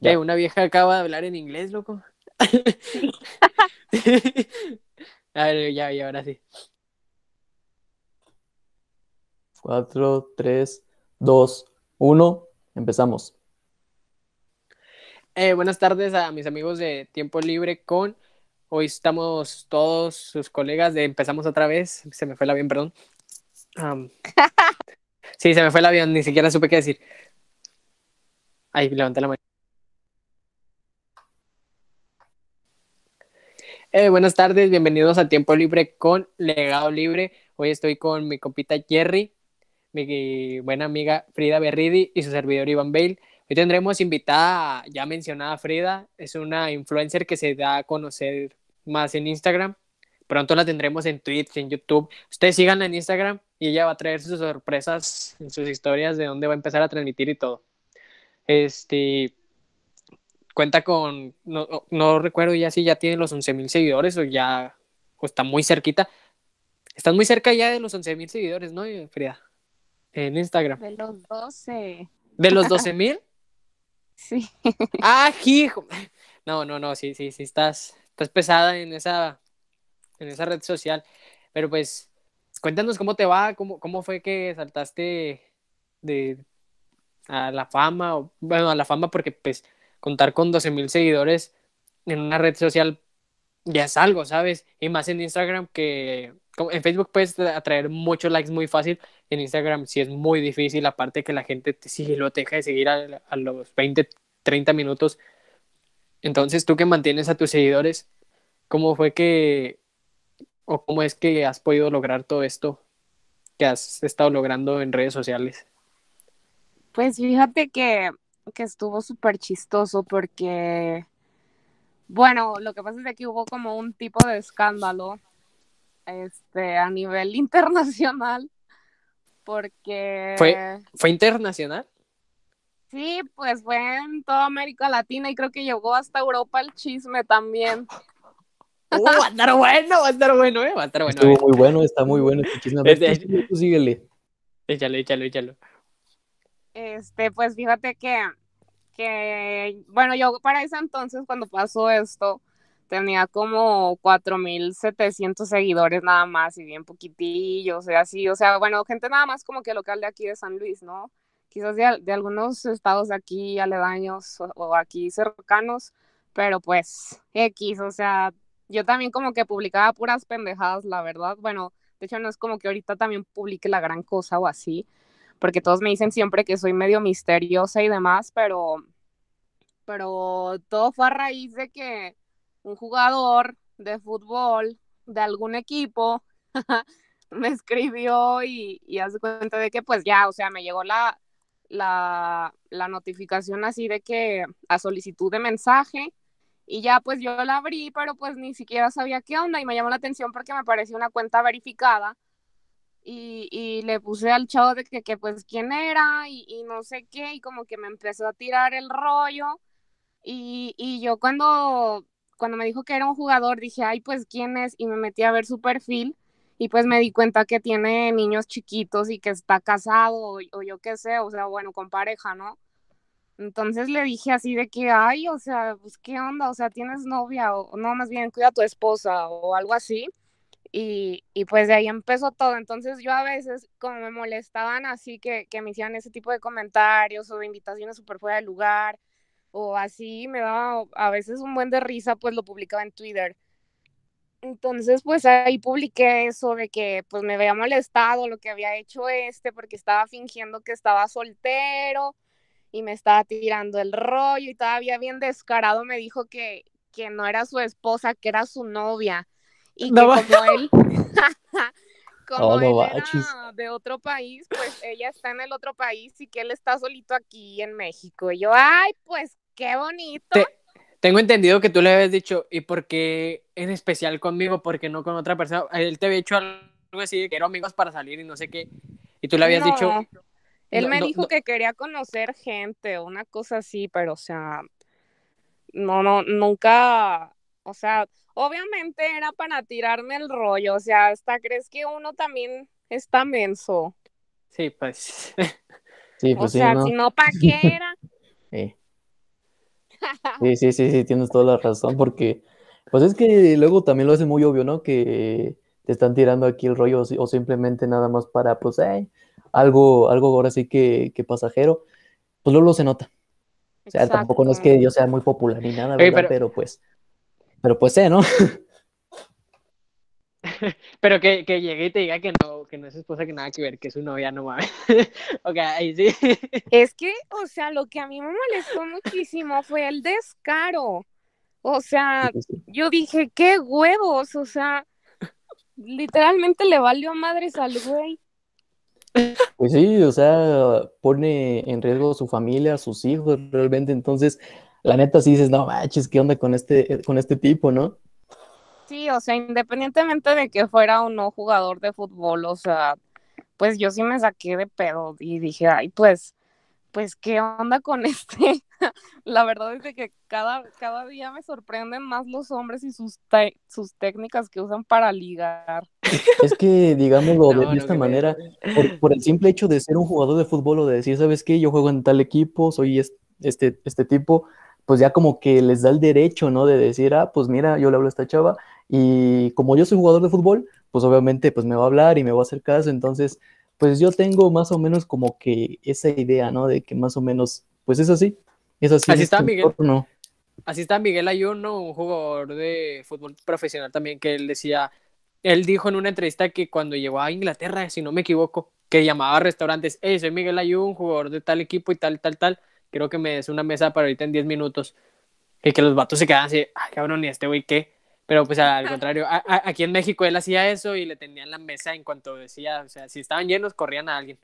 Ya. una vieja acaba de hablar en inglés, loco. a ver, ya, ya, ahora sí. 4, 3, 2, 1. Empezamos. Eh, buenas tardes a mis amigos de Tiempo Libre con. Hoy estamos todos sus colegas de Empezamos otra vez. Se me fue el avión, perdón. sí, se me fue el avión, ni siquiera supe qué decir. Ahí, levanté la mano. Eh, buenas tardes, bienvenidos a Tiempo Libre con Legado Libre. Hoy estoy con mi compita Jerry, mi buena amiga Frida Berridi y su servidor Iván Bale. Hoy tendremos invitada ya mencionada Frida, es una influencer que se da a conocer más en Instagram. Pronto la tendremos en Twitch, en YouTube. Ustedes síganla en Instagram y ella va a traer sus sorpresas en sus historias de dónde va a empezar a transmitir y todo. Este, cuenta con, no, recuerdo ya si ya tiene los 11.000 seguidores o ya o está muy cerquita. Estás muy cerca ya de los 11.000 seguidores, ¿no, Frida? En Instagram. De los 12. ¿De los 12.000? sí. Ah, hijo. No, no, no, sí, sí, sí, estás, estás pesada en esa, en esa red social. Pero pues, cuéntanos cómo te va, cómo, cómo fue que saltaste de a la fama, bueno, a la fama porque pues contar con 12 mil seguidores en una red social ya es algo, ¿sabes? Y más en Instagram que en Facebook puedes atraer muchos likes muy fácil, en Instagram sí es muy difícil, aparte que la gente te lo deja de seguir a, a, los 20, 30 minutos. Entonces, tú que mantienes a tus seguidores, ¿cómo fue que, o cómo es que has podido lograr todo esto que has estado logrando en redes sociales? Pues fíjate que que estuvo súper chistoso porque, bueno, lo que pasa es que aquí hubo como un tipo de escándalo este, a nivel internacional porque... ¿Fue, ¿Fue internacional? Sí, pues fue en toda América Latina y creo que llegó hasta Europa el chisme también. Uh, va a estar bueno, va a estar bueno, eh, va a estar bueno. Estuvo muy bueno, está muy bueno este chisme. síguele. Échalo, échalo, échalo. Este, pues fíjate que, que, bueno, yo para ese entonces, cuando pasó esto, tenía como 4.700 seguidores nada más y bien poquitillos, y así, o sea, bueno, gente nada más como que local de aquí de San Luis, ¿no? Quizás de, de algunos estados de aquí aledaños o, o, aquí cercanos, pero pues X, o sea, yo también como que publicaba puras pendejadas, la verdad, bueno, de hecho no es como que ahorita también publique la gran cosa o así, porque todos me dicen siempre que soy medio misteriosa y demás, pero, pero todo fue a raíz de que un jugador de fútbol de algún equipo me escribió y, y hace cuenta de que pues ya, o sea, me llegó la, la, la notificación así de que a solicitud de mensaje y ya pues yo la abrí, pero pues ni siquiera sabía qué onda y me llamó la atención porque me pareció una cuenta verificada y, y, le puse al chavo de que, que pues quién era y, y, no sé qué, y como que me empezó a tirar el rollo. Y, y, yo cuando, cuando me dijo que era un jugador, dije, ay, pues quién es, y me metí a ver su perfil, y pues me di cuenta que tiene niños chiquitos y que está casado, o, o yo qué sé, o sea, bueno, con pareja, ¿no? Entonces le dije así de que, ay, o sea, pues qué onda, o sea, tienes novia, o no, más bien cuida a tu esposa, o algo así. Y, y, pues de ahí empezó todo. Entonces yo a veces, como me molestaban así, que, que me hicieran ese tipo de comentarios o de invitaciones súper fuera de lugar, o así, me daba a veces un buen de risa, pues lo publicaba en Twitter. Entonces, pues ahí publiqué eso de que pues me había molestado lo que había hecho este, porque estaba fingiendo que estaba soltero y me estaba tirando el rollo y todavía bien descarado me dijo que, que no era su esposa, que era su novia y que como él, como Oh, no él era de otro país, pues ella está en el otro país y que él está solito aquí en México. Y yo, ay, pues qué bonito. Te- tengo entendido que tú le habías dicho, ¿y por qué en especial conmigo? porque no con otra persona? Él te había dicho algo así, de que eran amigos para salir y no sé qué. Y tú le habías No, dicho, Él no, me no, dijo no. que quería conocer gente, una cosa así, pero o sea, no, no, nunca, o sea, obviamente era para tirarme el rollo, o sea, hasta crees que uno también está menso. sí, pues, Sí, O pues sí, sea, ¿no? si no, ¿para qué era? Sí, sí, sí, sí, tienes toda la razón, porque pues es que luego también lo hace muy obvio, ¿no? Que te están tirando aquí el rollo o simplemente nada más para, pues, eh, algo, algo ahora sí que, que pasajero, pues luego se nota. O sea, tampoco no es que yo sea muy popular ni nada, ¿verdad? pero... pero... pues, pero pues sé, ¿no? pero que, que, llegue y te diga que no, que no es esposa, que nada que ver, que es su novia, no mames. ok, ahí sí. Es que, o sea, lo que a mí me molestó muchísimo fue el descaro. O sea, yo dije, qué huevos, o sea, literalmente le valió madres al güey. Pues sí, o sea, pone en riesgo a su familia, a sus hijos, realmente. Entonces, la neta sí dices, no manches, ¿qué onda con este, con este tipo, no? Sí, o sea, independientemente de que fuera o no jugador de fútbol, o sea, pues yo sí me saqué de pedo y dije, ay, pues, pues, ¿qué onda con este? la verdad es que cada, cada día me sorprenden más los hombres y sus, sus técnicas que usan para ligar. Es que, digámoslo de esta manera, por, el simple hecho de ser un jugador de fútbol o de decir, ¿sabes qué? Yo juego en tal equipo, soy este, este tipo, pues ya como que les da el derecho, ¿no? De decir, ah, pues mira, yo le hablo a esta chava y como yo soy jugador de fútbol, pues obviamente pues me va a hablar y me va a hacer caso, entonces pues yo tengo más o menos como que esa idea, ¿no? De que más o menos, pues es así, es así. Así está Miguel. No. Así está Miguel Ayuno, un jugador de fútbol profesional también, que él decía, él dijo en una entrevista que cuando llegó a Inglaterra, si no me equivoco, que llamaba a restaurantes, hey, soy Miguel Ayuno, jugador de tal equipo y tal, tal, tal, quiero que me des una mesa para ahorita en 10 minutos. Y que los vatos se quedaban así, ay cabrón, ¿y este güey qué? Pero pues al contrario, aquí en México él hacía eso y le tenían la mesa en cuanto decía, o sea, si estaban llenos, corrían a alguien.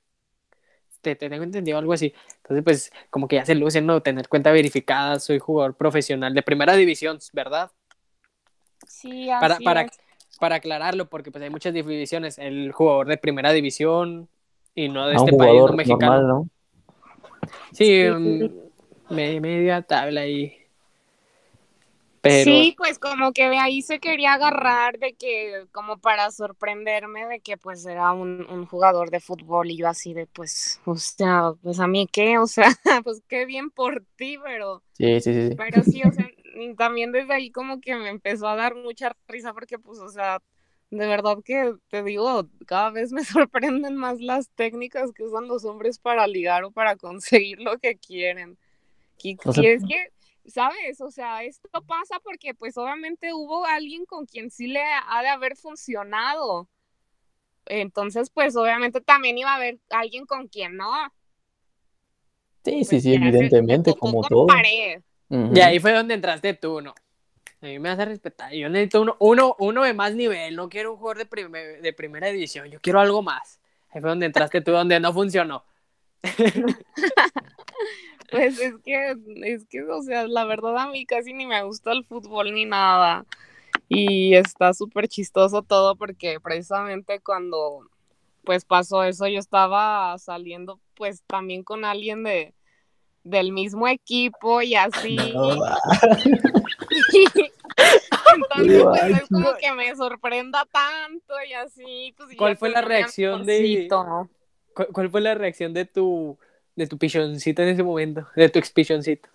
Te, tengo entendido algo así. Entonces, pues, como que ya se luce, ¿no? Tener cuenta verificada, soy jugador profesional de primera división, ¿verdad? Sí, así para, para, para aclararlo, porque pues hay muchas divisiones. El jugador de primera división y no de este país, no mexicano. ¿no? Sí, mm, media tabla ahí. Sí, pues como que de ahí se quería agarrar de que, como para sorprenderme de que pues era un, jugador de fútbol y yo así de pues, o sea, pues a mí qué, o sea, pues qué bien por ti, pero... Sí, sí, sí. Pero sí, o sea, también desde ahí como que me empezó a dar mucha risa porque pues, o sea, de verdad que te digo, cada vez me sorprenden más las técnicas que usan los hombres para ligar o para conseguir lo que quieren. Y, es que ¿sabes? O sea, esto pasa porque pues obviamente hubo alguien con quien sí le ha de haber funcionado. Entonces, pues obviamente también iba a haber alguien con quien no. Sí, sí, pues, sí, evidentemente, como todo. Y ahí fue donde entraste tú, ¿no? A mí me a respetar. Yo necesito uno, uno, uno de más nivel. No quiero un jugador de, de primera división. Yo quiero algo más. Ahí fue donde entraste tú, donde no funcionó. Pues es que, es que, o sea, la verdad a mí casi ni me gusta el fútbol ni nada. Y está súper chistoso todo porque precisamente cuando pues pasó eso yo estaba saliendo pues también con alguien de del mismo equipo y así. Entonces, pues es como que me sorprenda tanto y así. Pues, ¿Cuál fue la reacción de... ¿Cuál fue la reacción de tu de tu pichoncito en ese momento, de tu expichoncito,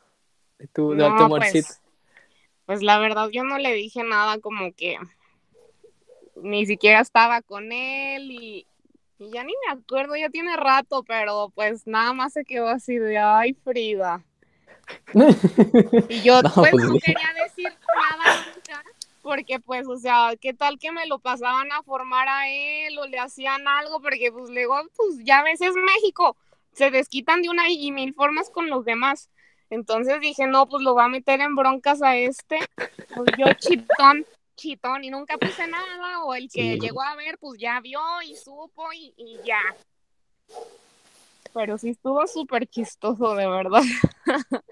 de tu, de tu amorcito. Pues, pues, la verdad yo no le dije nada como que ni siquiera estaba con él y, ya ni me acuerdo, ya tiene rato, pero pues nada más se quedó así de, ay Frida. y yo pues, pues, no quería decir nada porque pues, o sea, ¿qué tal que me lo pasaban a formar a él o le hacían algo? Porque pues luego, pues ya ves, es México, se desquitan de una y mil formas con los demás. Entonces dije, no, pues lo va a meter en broncas a este. Pues yo chitón, chitón, y nunca puse nada. O el que llegó a ver, pues ya vio y supo y, ya. Pero sí estuvo súper chistoso, de verdad.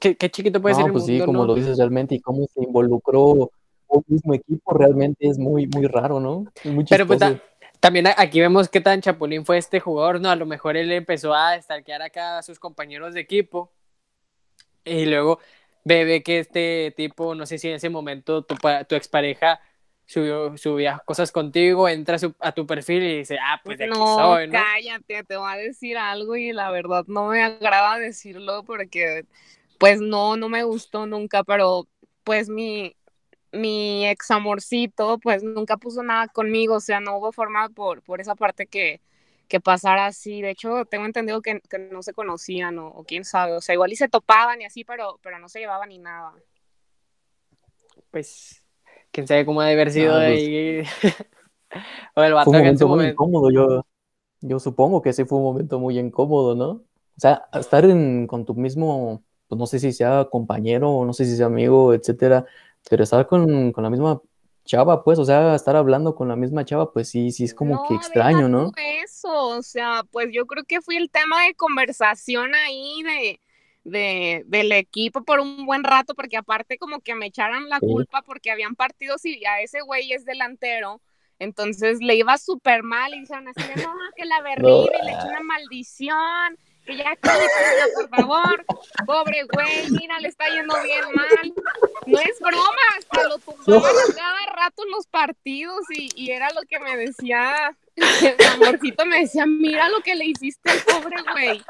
¿Qué, chiquito puede ser el pues sí, como lo dices realmente, y cómo se involucró un mismo equipo, realmente es muy, muy raro, ¿no? muy Pero pues, también aquí vemos qué tan chapulín fue este jugador, ¿no? A lo mejor él empezó a stalkear acá a sus compañeros de equipo y luego ve, que este tipo, no sé si en ese momento tu, tu expareja subió, subía cosas contigo, entra a, tu perfil y dice, ah, pues de aquí no, soy, ¿no? cállate, te voy a decir algo y la verdad no me agrada decirlo porque pues no, no me gustó nunca, pero pues mi, mi ex amorcito, pues nunca puso nada conmigo, o sea, no hubo forma por, por esa parte que, que pasara así. De hecho, tengo entendido que, no se conocían o, quién sabe, o sea, igual y se topaban y así, pero, pero no se llevaban ni nada. Pues, quién sabe cómo ha de haber sido pues ahí. o el fue un momento muy incómodo, yo, yo supongo que sí fue un momento muy incómodo, ¿no? O sea, estar en, con tu mismo, pues no sé si sea compañero o no sé si sea amigo, etcétera, pero estar con, con la misma chava, pues, o sea, estar hablando con la misma chava, pues sí, sí es como que extraño, ¿no? Eso, o sea, pues yo creo que fue el tema de conversación ahí de, de, del equipo por un buen rato, porque aparte como que me echaran la culpa porque habían partidos y ya ese güey es delantero, entonces le iba súper mal y dijeron así, no, que la berrida y le echó una maldición que ya por favor, pobre güey, mira, le está yendo bien mal. No es broma, hasta lo tumbaban cada rato en los partidos y, y era lo que me decía, el amorcito me decía, mira lo que le hiciste al pobre güey.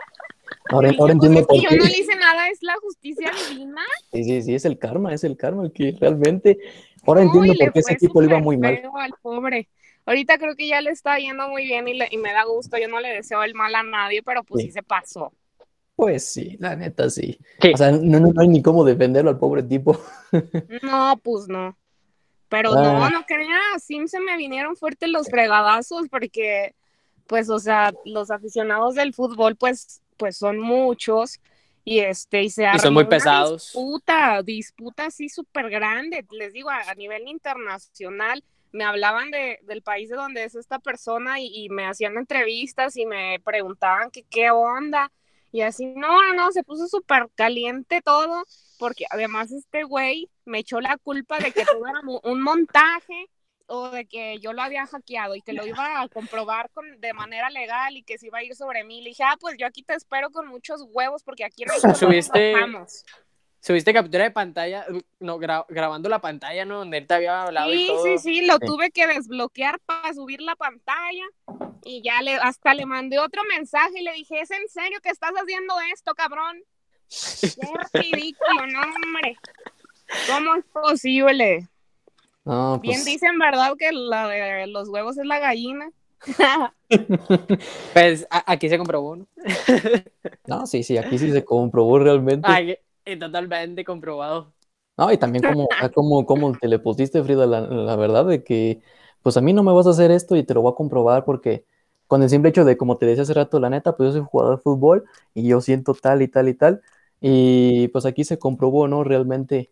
Ahora, ahora pues entiendo por qué. Yo no le hice nada, es la justicia divina. Sí, sí, sí, es el karma, es el karma el que realmente. Ahora entiendo por qué ese equipo le iba muy mal. Al pobre. Ahorita creo que ya le está yendo muy bien y, y, me da gusto. Yo no le deseo el mal a nadie, pero pues sí, se pasó. Pues sí, la neta sí. O sea, no, no, hay ni cómo defenderlo al pobre tipo. No, pues no. Pero no, ah. no creía, sí se me vinieron fuertes los fregadazos porque, pues, o sea, los aficionados del fútbol, pues, pues son muchos y este, y se y son muy pesados. disputa, disputa así súper grande, les digo, a, nivel internacional me hablaban de, del país de donde es esta persona y, me hacían entrevistas y me preguntaban que qué onda. Y así, no, no, no, se puso súper caliente todo, porque además este güey me echó la culpa de que todo era un montaje o de que yo lo había hackeado y que lo iba a comprobar con, de manera legal y que se iba a ir sobre mí. Le dije, ah, pues yo aquí te espero con muchos huevos porque aquí no ¿Subiste, subiste captura de pantalla, no, grabando la pantalla, ¿no? Donde él te había hablado sí, y todo. Sí, sí, lo tuve que desbloquear para subir la pantalla y ya le, hasta le mandé otro mensaje y le dije, ¿es en serio que estás haciendo esto, cabrón? Qué ridículo, no, hombre. ¿Cómo es posible? pues... Bien dicen, ¿verdad? Que la de los huevos es la gallina. pues aquí se comprobó, ¿no? no, sí, sí, aquí sí se comprobó realmente. Ay, totalmente comprobado. No, y también como, ah, como, como te le pusiste, Frida, la, verdad de que, pues a mí no me vas a hacer esto y te lo voy a comprobar porque con el simple hecho de, como te decía hace rato, la neta, pues yo soy jugador de fútbol y yo siento tal y tal y tal. Y pues aquí se comprobó, ¿no? Realmente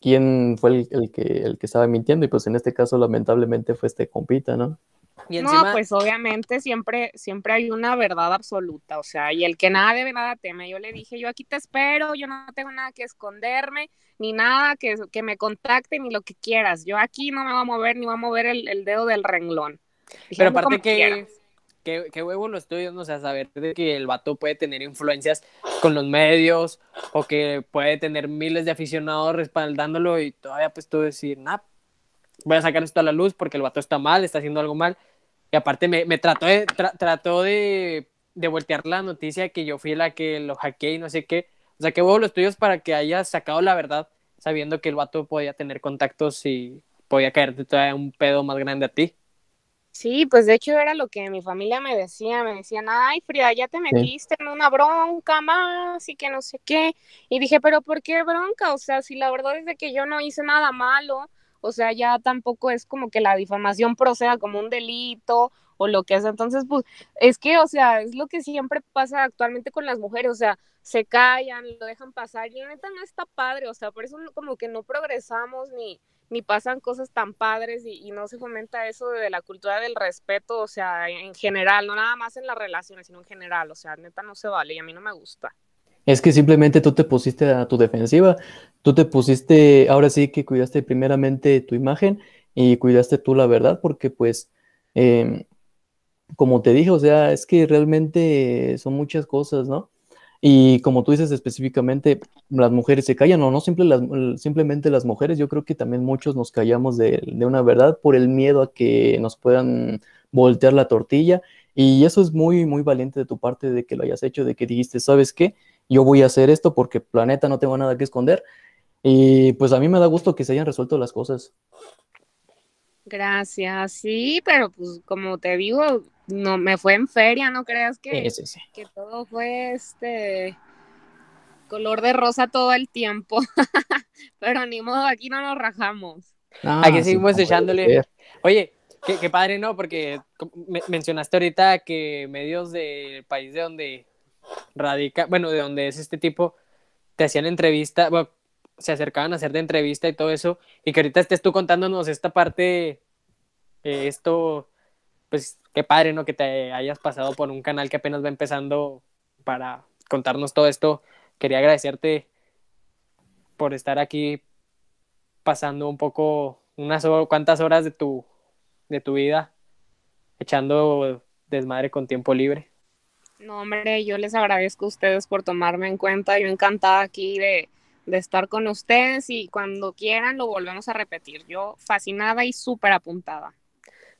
quién fue el, que, el que estaba mintiendo y pues en este caso lamentablemente fue este compita, ¿no? No, pues obviamente siempre, siempre hay una verdad absoluta, o sea, y el que nada debe, nada teme. Yo le dije, yo aquí te espero, yo no tengo nada que esconderme, ni nada que, que me contacte, ni lo que quieras. Yo aquí no me voy a mover, ni voy a mover el, dedo del renglón. Pero aparte que, qué, qué huevo lo estoy viendo, o sea, saber de que el vato puede tener influencias con los medios o que puede tener miles de aficionados respaldándolo y todavía pues tú decir, nah, voy a sacar esto a la luz porque el vato está mal, está haciendo algo mal. Y aparte me, me trató, de, trató de, de, voltear la noticia que yo fui la que lo hackeé y no sé qué. O sea, qué huevo los tuyos para que hayas sacado la verdad sabiendo que el vato podía tener contactos y podía caerte todavía un pedo más grande a ti. Sí, pues de hecho era lo que mi familia me decía, me decían, ay Frida, ya te metiste en una bronca más y que no sé qué. Y dije, pero ¿por qué bronca? O sea, si la verdad es de que yo no hice nada malo, o sea, ya tampoco es como que la difamación proceda como un delito o lo que es. Entonces, pues es que, o sea, es lo que siempre pasa actualmente con las mujeres, o sea, se callan, lo dejan pasar y la neta no está padre, o sea, por eso como que no progresamos ni ni pasan cosas tan padres y, no se fomenta eso de la cultura del respeto, o sea, en general, no nada más en las relaciones, sino en general, o sea, neta no se vale y a mí no me gusta. Es que simplemente tú te pusiste a tu defensiva, tú te pusiste, ahora sí que cuidaste primeramente tu imagen y cuidaste tú la verdad, porque pues, em, como te dije, o sea, es que realmente son muchas cosas, ¿no? Y como tú dices específicamente, las mujeres se callan, o no simplemente las mujeres, yo creo que también muchos nos callamos de, una verdad por el miedo a que nos puedan voltear la tortilla. Y eso es muy, muy valiente de tu parte de que lo hayas hecho, de que dijiste, ¿sabes qué? Yo voy a hacer esto porque planeta no tengo nada que esconder. Y pues a mí me da gusto que se hayan resuelto las cosas. Gracias, sí, pero pues como te digo, no me fue en feria, no creas que, que todo fue este color de rosa todo el tiempo. pero ni modo, aquí no nos rajamos. aquí seguimos echándole. Oye, qué, padre, ¿no? Porque mencionaste ahorita que medios del país de donde radica, bueno, de donde es este tipo, te hacían entrevista, se acercaban a hacer de entrevista y todo eso, y que ahorita estés tú contándonos esta parte, eh, esto, pues qué padre, ¿no? Que te hayas pasado por un canal que apenas va empezando para contarnos todo esto. Quería agradecerte por estar aquí pasando un poco, unas cuantas horas de tu, de tu vida, echando desmadre con tiempo libre. No, hombre, yo les agradezco a ustedes por tomarme en cuenta. Yo encantada aquí de, de estar con ustedes y cuando quieran lo volvemos a repetir. Yo fascinada y súper apuntada.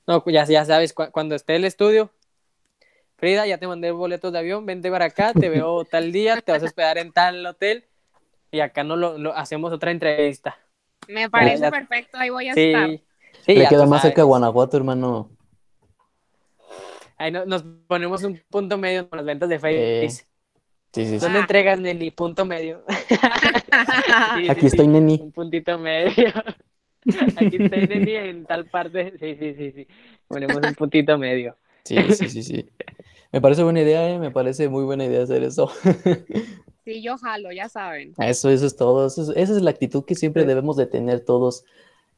No, ya, ya sabes, cuando esté el estudio, Frida, ya te mandé boletos de avión, vente para acá, te veo tal día, te vas a hospedar en tal hotel y acá no lo, hacemos otra entrevista. Me parece perfecto, ahí voy a estar. Sí, Me queda más cerca de Guanajuato, hermano. Ahí nos ponemos un punto medio con las ventas de Facebook. Sí, sí, sí. ¿Dónde entregas, Neni? Punto medio. Aquí estoy, Neni. Un puntito medio. Aquí estoy, Neni, en tal parte. Sí, sí, sí, sí. Ponemos un puntito medio. Sí, sí, sí, sí. Me parece buena idea, ¿eh? Me parece muy buena idea hacer eso. Sí, yo jalo, ya saben. Eso, eso es todo. esa es la actitud que siempre debemos de tener todos.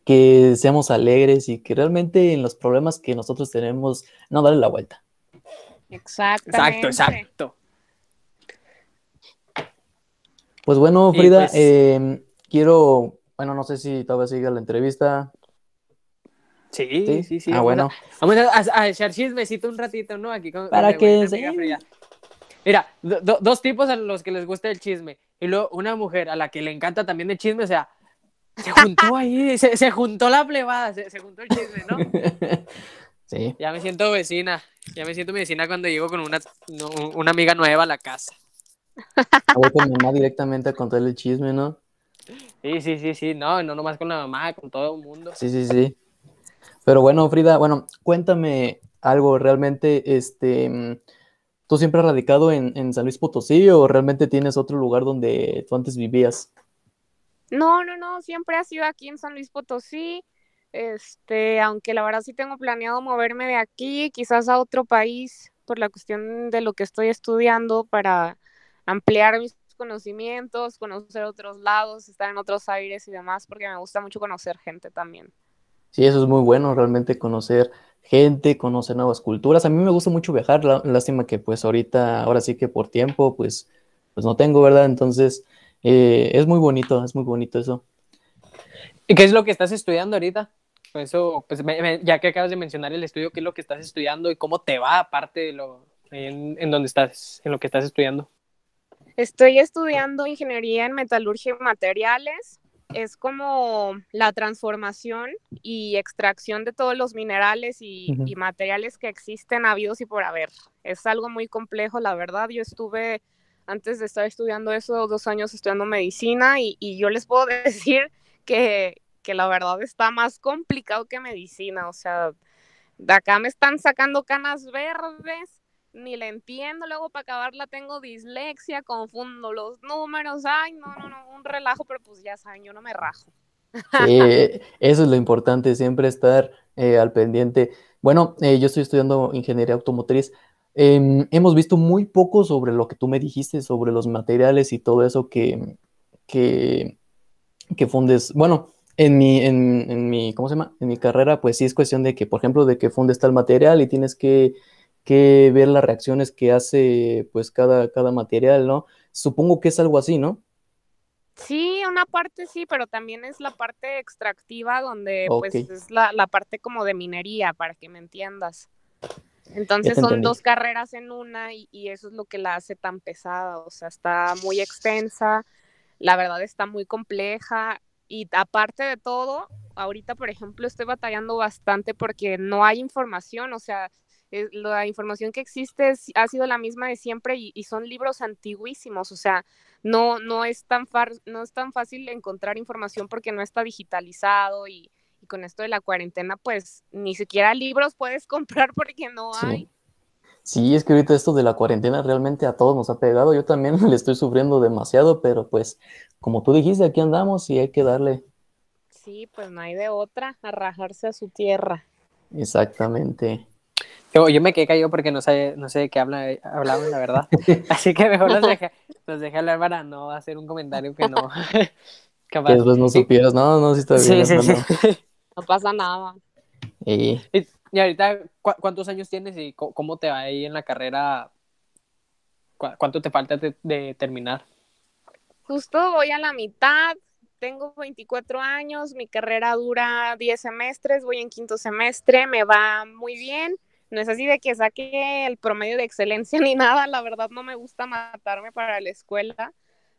Que seamos alegres y que realmente en los problemas que nosotros tenemos, no darle la vuelta. Exactamente. Exacto, exacto. Pues bueno, Frida, pues em, quiero, bueno, no sé si todavía sigue la entrevista. Sí, sí, sí. ah, bueno. Vamos a, echar chismecito un ratito, ¿no? Aquí con, Para que Mira, dos tipos a los que les gusta el chisme y luego una mujer a la que le encanta también el chisme, o sea, se juntó ahí, se, juntó la plebada, se, juntó el chisme, ¿no? Sí. Ya me siento vecina, ya me siento vecina cuando llego con una, una amiga nueva a la casa. Voy con mi mamá directamente a contarle el chisme, ¿no? Sí, sí, sí, sí, no, no nomás con la mamá, con todo el mundo. Sí, sí, sí. Pero bueno, Frida, bueno, cuéntame algo, realmente, este, ¿tú siempre has radicado en, San Luis Potosí o realmente tienes otro lugar donde tú antes vivías? No, no, no, siempre ha sido aquí en San Luis Potosí. Este, aunque la verdad sí tengo planeado moverme de aquí, quizás a otro país, por la cuestión de lo que estoy estudiando para ampliar mis conocimientos, conocer otros lados, estar en otros aires y demás, porque me gusta mucho conocer gente también. Sí, eso es muy bueno, realmente conocer gente, conocer nuevas culturas. A mí me gusta mucho viajar, lástima que pues ahorita, ahora sí que por tiempo, pues, pues no tengo, ¿verdad? Entonces, eh, es muy bonito, es muy bonito eso. ¿Y qué es lo que estás estudiando ahorita? Pues eso, pues ya que acabas de mencionar el estudio, ¿qué es lo que estás estudiando y cómo te va aparte de lo en, en donde estás, en lo que estás estudiando? Estoy estudiando ingeniería en metalurgia y materiales. Es como la transformación y extracción de todos los minerales y, materiales que existen habidos y por haber. Es algo muy complejo, la verdad. Yo estuve, antes de estar estudiando eso, dos años estudiando medicina y, y yo les puedo decir que, que la verdad está más complicado que medicina. O sea, de acá me están sacando canas verdes ni la entiendo, luego para acabarla tengo dislexia, confundo los números, ay, no, no, no, un relajo, pero pues ya saben, yo no me rajo. Sí, eso es lo importante, siempre estar eh, al pendiente. Bueno, eh, yo estoy estudiando ingeniería automotriz. Em, hemos visto muy poco sobre lo que tú me dijiste, sobre los materiales y todo eso que, que, que fundes. Bueno, en mi, en, en mi, ¿cómo se llama? En mi carrera, pues sí es cuestión de que, por ejemplo, de que fundes tal material y tienes que que ver las reacciones que hace pues cada, cada material, ¿no? Supongo que es algo así, ¿no? Sí, una parte sí, pero también es la parte extractiva donde pues es la, parte como de minería, para que me entiendas. Entonces son dos carreras en una y, y, eso es lo que la hace tan pesada, o sea, está muy extensa, la verdad está muy compleja y aparte de todo, ahorita por ejemplo estoy batallando bastante porque no hay información, o sea, la información que existe ha sido la misma de siempre y, son libros antiguísimos, o sea, no, no, es tan no es tan fácil encontrar información porque no está digitalizado y, con esto de la cuarentena, pues ni siquiera libros puedes comprar porque no hay. Sí, es que ahorita esto de la cuarentena realmente a todos nos ha pegado. Yo también le estoy sufriendo demasiado, pero pues como tú dijiste, aquí andamos y hay que darle. Sí, pues no hay de otra, a rajarse a su tierra. Exactamente. Yo, yo me quedé callado porque no sé, no sé de qué habla, hablaban, la verdad. Así que mejor los dejé, los dejé hablar para no hacer un comentario que no. Que después no supieras, no, no, sí está bien. Sí, sí, sí. No pasa nada. Y... y, ahorita, ¿cuántos años tienes y cómo te va ahí en la carrera? ¿Cuánto te falta de terminar? Justo voy a la mitad, tengo 24 años, mi carrera dura 10 semestres, voy en quinto semestre, me va muy bien. No es así de que saque el promedio de excelencia ni nada, la verdad no me gusta matarme para la escuela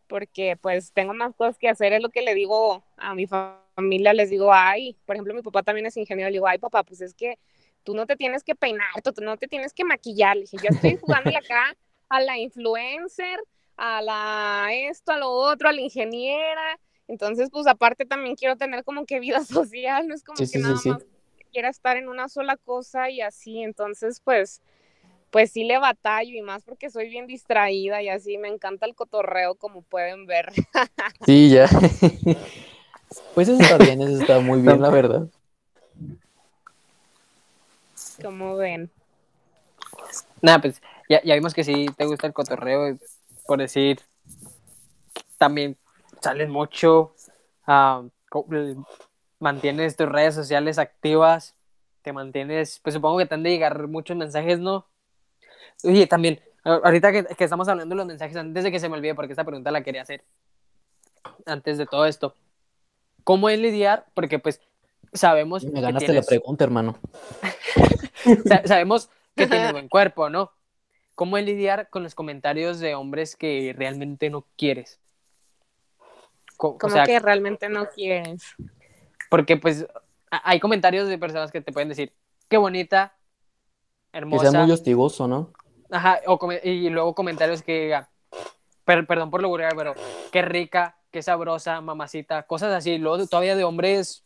porque pues tengo más cosas que hacer, es lo que le digo a mi familia, les digo, ay, por ejemplo, mi papá también es ingeniero, le digo, ay, papá, pues es que tú no te tienes que peinar, tú no te tienes que maquillar, le dije, yo estoy jugando acá a la influencer, a la esto, a lo otro, a la ingeniera, entonces, pues aparte también quiero tener como que vida social, no es como que nada más quiera estar en una sola cosa y así, entonces pues pues sí le batallo y más porque soy bien distraída y así me encanta el cotorreo como pueden ver. Sí, ya. Pues eso está bien, eso está muy bien, la verdad. Como ven. Nada, pues ya, ya vimos que sí te gusta el cotorreo, por decir, también sales mucho, ah, mantienes tus redes sociales activas, te mantienes, pues supongo que te han de llegar muchos mensajes, ¿no? Oye, también, ahorita que, estamos hablando de los mensajes, antes de que se me olvide, porque esta pregunta la quería hacer, antes de todo esto, ¿cómo es lidiar? Porque pues sabemos... Me ganaste la pregunta, hermano. sabemos que tienes buen cuerpo, ¿no? ¿Cómo es lidiar con los comentarios de hombres que realmente no quieres? Como que realmente no quieres. Porque pues hay comentarios de personas que te pueden decir, qué bonita, hermosa. Que sea muy hostigoso, ¿no? Ajá, y luego comentarios que perdón por lo vulgar, pero qué rica, qué sabrosa, mamacita, cosas así. Luego todavía de hombres,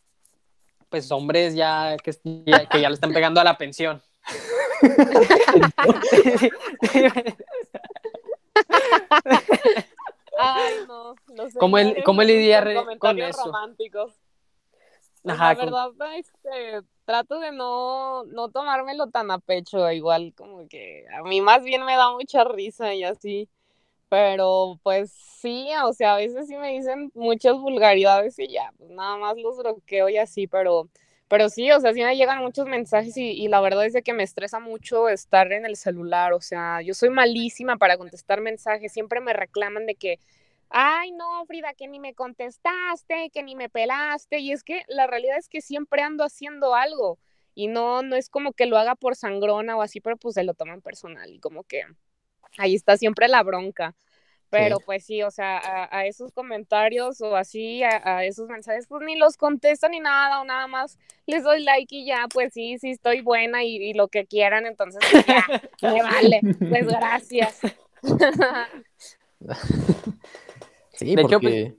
pues hombres ya que, ya, que ya le están pegando a la pensión. Ay, no. no sé ¿Cómo, el, ¿Cómo lidiar con eso? románticos. Pues, la verdad, este, trato de no, no tomármelo tan a pecho, igual como que a mí más bien me da mucha risa y así, pero pues sí, o sea, a veces sí me dicen muchas vulgaridades y ya, pues nada más los bloqueo y así, pero pero sí, o sea, sí me llegan muchos mensajes y, la verdad es de que me estresa mucho estar en el celular, o sea, yo soy malísima para contestar mensajes, siempre me reclaman de que, ay, no, Frida, que ni me contestaste, que ni me pelaste, y es que la realidad es que siempre ando haciendo algo y no, no es como que lo haga por sangrona o así, pero pues se lo toman personal y como que ahí está siempre la bronca. Pero pues sí, o sea, a, esos comentarios o así, a, esos mensajes, pues ni los contesto ni nada, o nada más les doy like y ya, pues sí, sí estoy buena y, lo que quieran, entonces pues ya, me vale, pues gracias. sí, porque... Pues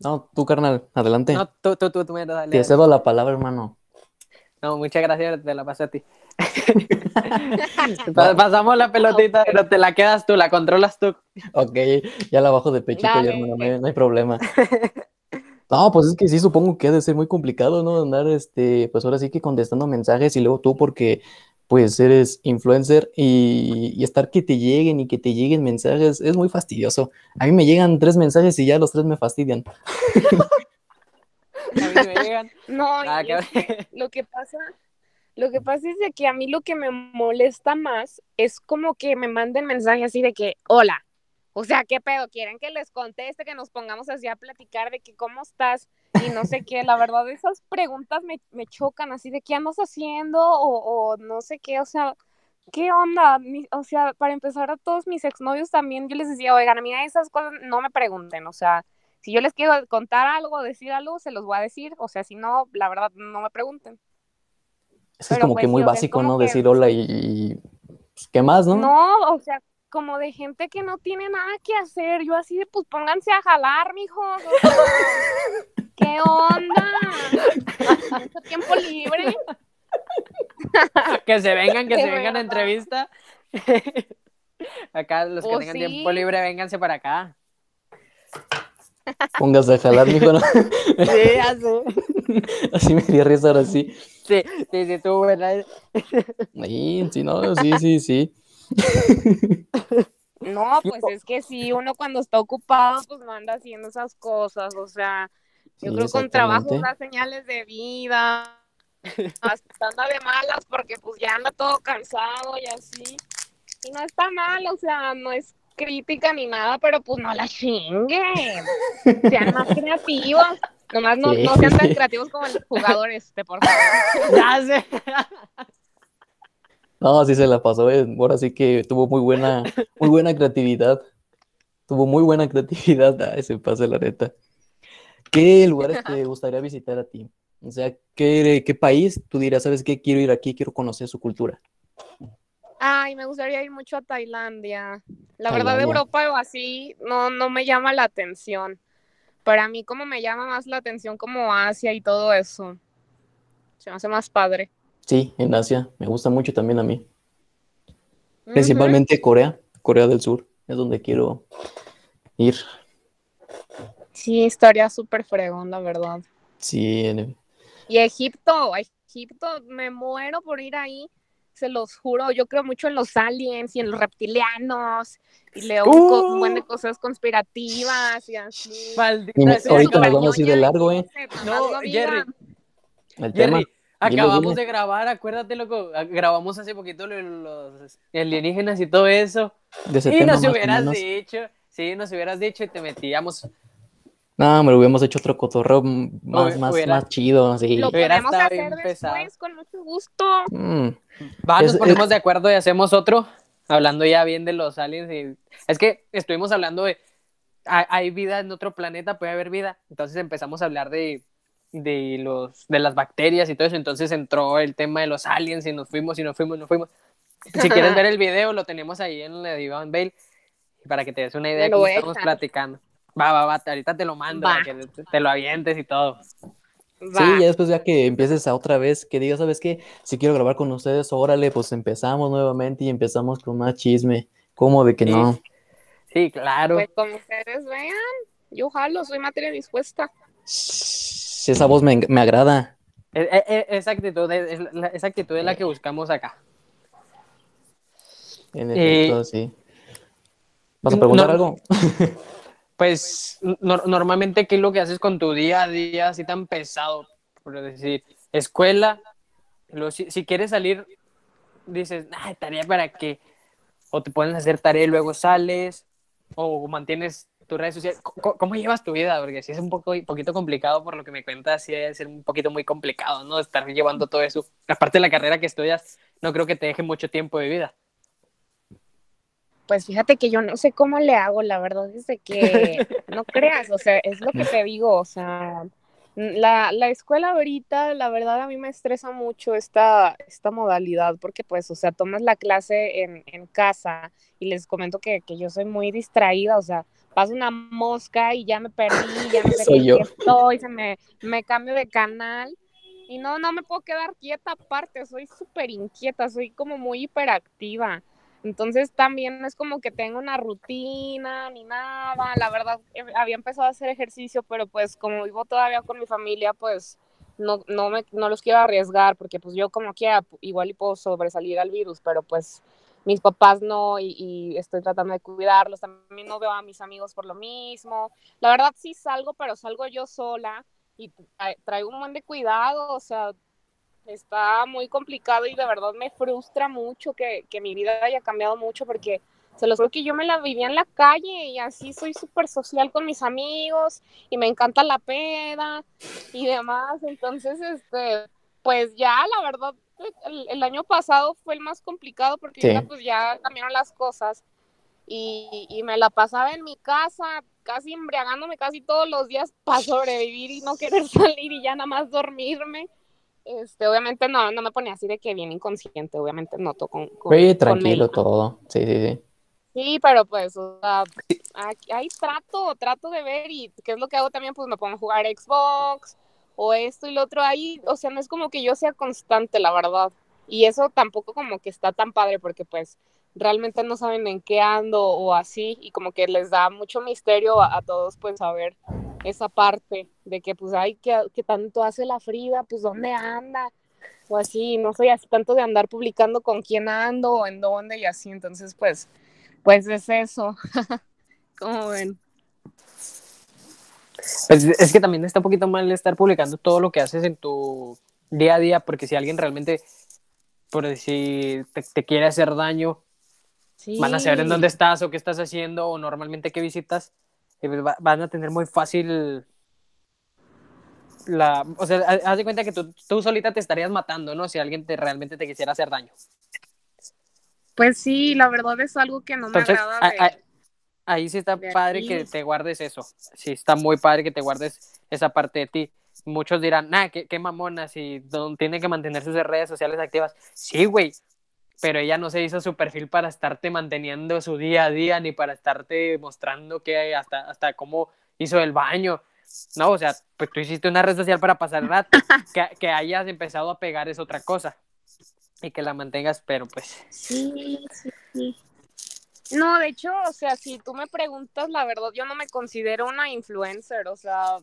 no, tú, carnal, adelante. No, tú, tú, tú, tú me dale. Te cedo la palabra, hermano. No, muchas gracias, te la paso a ti. Pasamos la pelotita, pero te la quedas tú, la controlas tú. Ok, ya la bajo de pecho, hermano, no hay, problema. No, pues es que sí, supongo que ha de ser muy complicado, ¿no? Andar, este, pues ahora sí que contestando mensajes y luego tú porque, pues, eres influencer y, y, estar que te lleguen y que te lleguen mensajes es muy fastidioso. A mí me llegan tres mensajes y ya los tres me fastidian. A mí me llegan. No, ah, lo que pasa lo que pasa es de que a mí lo que me molesta más es como que me manden mensajes así de que, hola, o sea, ¿qué pedo? ¿Quieren que les conteste, que nos pongamos así a platicar de que cómo estás? Y no sé qué, la verdad, esas preguntas me, chocan así de qué andas haciendo o, no sé qué, o sea, ¿qué onda? o sea, para empezar a todos mis exnovios también, yo les decía, oigan, a mí esas cosas no me pregunten, o sea, si yo les quiero contar algo, decir algo, se los voy a decir, o sea, si no, la verdad, no me pregunten. Es que es como que pues, muy básico, ¿no? que- Decir hola y, y, pues, ¿qué más, no? No, o sea, como de gente que no tiene nada que hacer. Yo así de, pues pónganse a jalar, mijos. o sea, ¿Qué onda? Mucho tiempo libre. Que se vengan, que De se vengan a entrevista. Acá los que Oh, tengan sí. tiempo libre, vénganse para acá. Póngase a jalar, mijo, ¿no? Sí, ya sé. Así me dio risa ahora sí. Sí, sí, sí, estuvo buena. Ahí, sí, no, sí, sí, sí. No, pues es que sí, uno cuando está ocupado, pues no anda haciendo esas cosas. O sea, yo Sí, creo que con trabajo da señales de vida. Hasta anda de malas porque pues ya anda todo cansado y así. Y no está mal, o sea, no es crítica ni nada, pero pues no la chinguen. Sean más creativos. Nomás no, Sí. no sean tan creativos como el jugador este, por favor. Ya sé. No, sí se la pasó, eh, ahora sí que tuvo muy buena, muy buena creatividad. Tuvo muy buena creatividad, ay, se pasa la neta. ¿Qué lugares te gustaría visitar a ti? O sea, ¿qué, qué país tú dirás, sabes qué, quiero ir aquí, quiero conocer su cultura? Ay, me gustaría ir mucho a Tailandia. La verdad. Europa o así no, no me llama la atención. Para mí, como me llama más la atención como Asia y todo eso. Se me hace más padre. Sí, en Asia, me gusta mucho también a mí. Principalmente Corea, Corea del Sur, es donde quiero ir. Sí, estaría súper fregón, la verdad. Sí, en- Y Egipto, Egipto, me muero por ir ahí. Se los juro, yo creo mucho en los aliens y en los reptilianos. Y leo un, co- un buen de cosas conspirativas y así. Maldita Y ahorita nos vamos a ir de largo, ¿eh? No, Jerry, el tema. Jerry, acabamos dime. de grabar, acuérdate, loco. Grabamos hace poquito lo de los alienígenas y todo eso. De ese Y tema nos hubieras dicho, sí, nos hubieras dicho y te metíamos. No, me lo hubiéramos hecho otro cotorreo más, más, hubiera- más chido, sí. Lo podemos hacer después, con mucho gusto. Mm, Va, nos Es- ponemos es- de acuerdo y hacemos otro, hablando ya bien de los aliens. Y... Es que estuvimos hablando de. Hay, vida en otro planeta, puede haber vida. Entonces empezamos a hablar de, de, los, de las bacterias y todo eso. Entonces entró el tema de los aliens y nos fuimos y nos fuimos y nos fuimos. Si quieres ver el video, lo tenemos ahí en la de Iván Bale. Para que te des una idea de lo cómo estamos platicando. Va, va, va, ahorita te lo mando Va. para que te, lo avientes y todo. Sí, ya después ya que empieces a otra vez, que digas, ¿sabes qué? Si quiero grabar con ustedes, órale, pues empezamos nuevamente y empezamos con más chisme. ¿Cómo de que Sí. no? Sí, claro. Pues como ustedes vean, yo jalo, soy materia dispuesta. Shh, Esa voz me, me agrada. E- e- e- Esa actitud, es, esa actitud es la que buscamos acá. En Eh, efecto, sí. ¿Vas a preguntar no- algo? Pues nor- normalmente, ¿qué es lo que haces con tu día a día así tan pesado? Por decir, escuela, luego, si, quieres salir, dices, ay, tarea para qué, o te pones a hacer tarea y luego sales, o mantienes tus redes sociales. ¿Cómo, cómo llevas tu vida? Porque si es un poco, poquito complicado, por lo que me cuentas, sí debe ser un poquito muy complicado, ¿no? Estar llevando todo eso. Aparte de la carrera que estudias, no creo que te deje mucho tiempo de vida. Pues fíjate que yo no sé cómo le hago, la verdad es de que no creas, o sea, es lo que te digo, o sea, la, la escuela ahorita, la verdad a mí me estresa mucho esta, esta modalidad, porque pues, o sea, tomas la clase en, en casa y les comento que, que yo soy muy distraída, o sea, paso una mosca y ya me perdí, ya Soy ni yo. estoy, se me, me cambio de canal. Y no, no me puedo quedar quieta aparte, soy súper inquieta, soy como muy hiperactiva. Entonces también es como que tengo una rutina ni nada. La verdad, eh, había empezado a hacer ejercicio, pero pues como vivo todavía con mi familia, pues no, no, me, no los quiero arriesgar porque pues yo como quiera, igual y puedo sobresalir al virus, pero pues mis papás no y, y estoy tratando de cuidarlos. También no veo a mis amigos por lo mismo. La verdad sí salgo, pero salgo yo sola y tra- traigo un buen de cuidado, o sea, está muy complicado y de verdad me frustra mucho que, que mi vida haya cambiado mucho porque se los juro que yo me la vivía en la calle y así soy súper social con mis amigos y me encanta la peda y demás. Entonces, este, pues ya la verdad, el, el año pasado fue el más complicado porque Sí. ya, pues ya cambiaron las cosas y, y me la pasaba en mi casa casi embriagándome casi todos los días para sobrevivir y no querer salir y ya nada más dormirme. Este, obviamente no, no me ponía así de que bien inconsciente, obviamente noto con, con, sí, tranquilo todo, sí, sí, sí. Sí, pero pues, o sea, ahí trato, trato de ver y qué es lo que hago también, pues me pongo a jugar Xbox o esto y lo otro ahí, o sea, no es como que yo sea constante, la verdad. Y eso tampoco como que está tan padre porque pues realmente no saben en qué ando o así y como que les da mucho misterio a, todos pues saber esa parte de que pues ay, que, tanto hace la Frida, pues dónde anda o así, no soy así tanto de andar publicando con quién ando o en dónde y así, entonces pues, pues es eso, como ven. Pues es que también está un poquito mal estar publicando todo lo que haces en tu día a día, porque si alguien realmente, por decir, te quiere hacer daño, Van a saber en dónde estás o qué estás haciendo o normalmente qué visitas. Van a tener muy fácil la... O sea, haz de cuenta que tú, tú solita te estarías matando, ¿no? Si alguien te, realmente te quisiera hacer daño. Pues sí, la verdad es algo que no me agrada. ahí sí está padre que te guardes eso. Sí, está muy padre que te guardes esa parte de ti. Muchos dirán, nah, qué, qué mamona, si tiene que mantener sus redes sociales activas. Sí, güey, pero ella no se hizo su perfil para estarte manteniendo su día a día, ni para estarte mostrando que hasta, hasta cómo hizo el baño. No, o sea, pues tú hiciste una red social para pasar rato. que, que hayas empezado a pegar es otra cosa. Y que la mantengas, pero pues. Sí, sí, sí. No, de hecho, o sea, si tú me preguntas, la verdad, yo no me considero una influencer, o sea,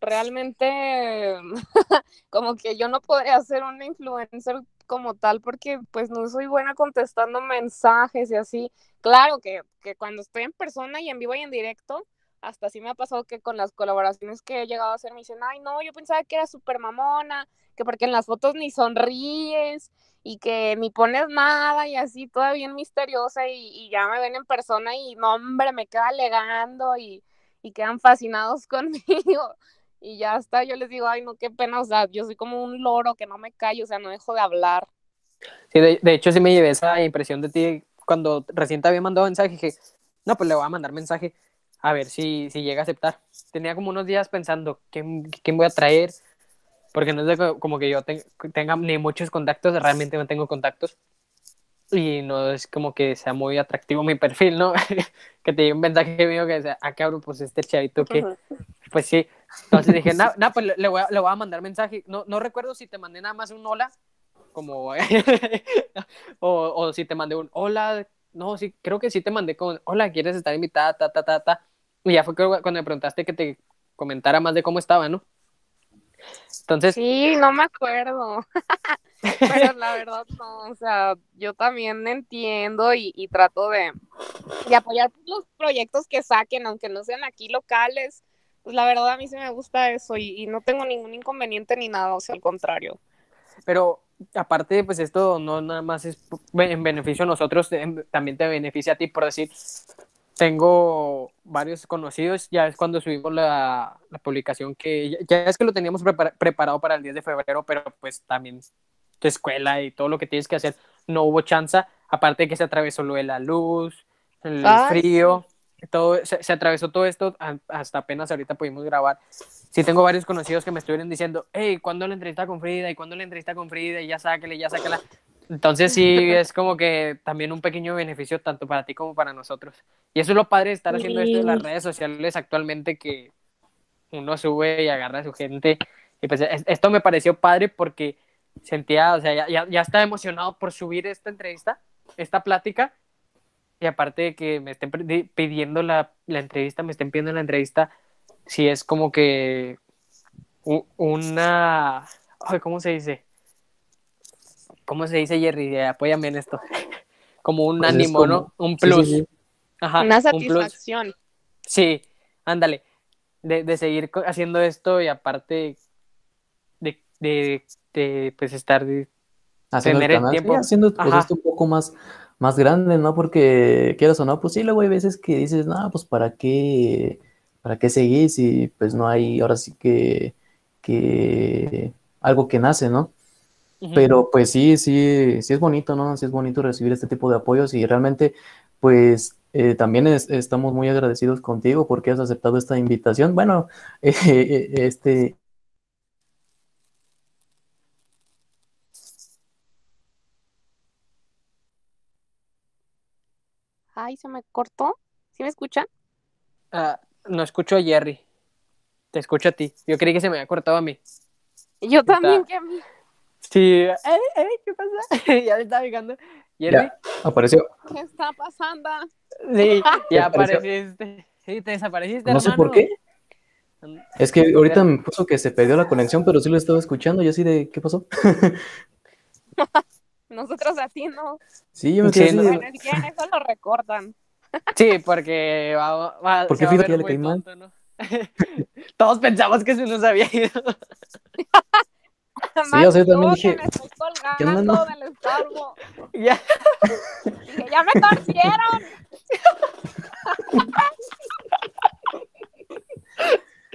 realmente como que yo no podría ser una influencer como tal porque pues no soy buena contestando mensajes y así. Claro que, que cuando estoy en persona y en vivo y en directo, hasta sí me ha pasado que con las colaboraciones que he llegado a hacer me dicen, ay no, yo pensaba que era súper mamona, que porque en las fotos ni sonríes y que ni pones nada y así, toda bien misteriosa y, ya me ven en persona y no, hombre, me queda alegando y, y quedan fascinados conmigo y ya está, yo les digo, ay, no, qué pena, o sea, yo soy como un loro que no me callo, o sea, no dejo de hablar. Sí, de, hecho sí me llevé esa impresión de ti cuando recién te había mandado mensaje, dije, no, pues le voy a mandar mensaje a ver si, si llega a aceptar. Tenía como unos días pensando, ¿quién, quién voy a traer? Porque no es como que yo tenga ni muchos contactos, realmente no tengo contactos. Y no es como que sea muy atractivo mi perfil, ¿no? que te llegue un mensaje mío que sea, ah, cabrón, pues este chavito que, pues sí, entonces dije, no, pues le, voy a, le, voy a, mandar mensaje. No, no recuerdo si te mandé nada más un hola, como, o, o, si te mandé un hola. No, sí, creo que sí te mandé con, hola, ¿quieres estar invitada? Ta, ta, ta, ta. Y ya fue cuando me preguntaste que te comentara más de cómo estaba, ¿no? Entonces. Sí, no me acuerdo. Pero la verdad no, o sea, yo también entiendo y, y trato de, de apoyar los proyectos que saquen, aunque no sean aquí locales pues la verdad a mí sí me gusta eso y, no tengo ningún inconveniente ni nada, o sea, al contrario. Pero aparte, pues esto no nada más es en beneficio a nosotros, también te beneficia a ti, por decir, tengo varios conocidos, ya es cuando subimos la, la publicación que ya, es que lo teníamos preparado para el 10 de febrero, pero pues también tu escuela y todo lo que tienes que hacer, no hubo chance, aparte de que se atravesó lo de la luz, el frío todo, se, atravesó todo esto hasta apenas ahorita pudimos grabar. Sí tengo varios conocidos que me estuvieron diciendo, hey, ¿cuándo la entrevista con Frida? ¿Y cuándo la entrevista con Frida? Y ya sáquele, ya sáquela. Entonces sí, es como que también un pequeño beneficio tanto para ti como para nosotros. Y eso es lo padre de estar haciendo esto en las redes sociales actualmente que uno sube y agarra a su gente. Y pues esto me pareció padre porque sentía, o sea, ya, ya, ya estaba emocionado por subir esta entrevista, esta plática y aparte de que me estén pidiendo la, la entrevista, me estén pidiendo la entrevista, si es como que una... ¿Cómo se dice? ¿Cómo se dice, Jerry? Apóyame en esto. como un pues ánimo, ¿no? Un plus. Ajá, una satisfacción. Sí, ándale. De, de, seguir haciendo esto y aparte de, de, de pues estar... Haciendo tener el, tiempo. haciendo pues, esto un poco más más grande, ¿no? Porque quieras o no, pues sí, luego hay veces que dices, no, pues para qué, para qué seguir si pues no hay ahora sí que, que algo que nace, ¿no? Pero pues sí, sí, sí es bonito, ¿no? Sí es bonito recibir este tipo de apoyos y realmente pues eh, también estamos muy agradecidos contigo porque has aceptado esta invitación. Bueno, este, Ay, se me cortó. ¿Sí me escuchan? Ah, no escucho a Jerry. Te escucho a ti. Yo creí que se me había cortado a mí. Yo también, que a mí. Sí. Eh, eh, ¿Qué pasa? ya me estaba fijando. Jerry. Ya, apareció. ¿Qué está pasando? Sí, ya apareciste. Sí, te desapareciste, No sé hermano. por qué. Es que ahorita me puso que se perdió la conexión, pero sí lo estaba escuchando. Y así de, ¿qué pasó? Nosotros así no. Sí, yo me Sí, quedé no. Bueno, si quieren eso lo recortan. Sí, porque va, va, Porque se va a fíjate, ver ya le muy caí mal. tonto, ¿no? Todos pensamos que se nos había ido. Sea, yo también yo dije, que me estoy ¿qué onda, colgando no? del ya. Dije, ya me torcieron.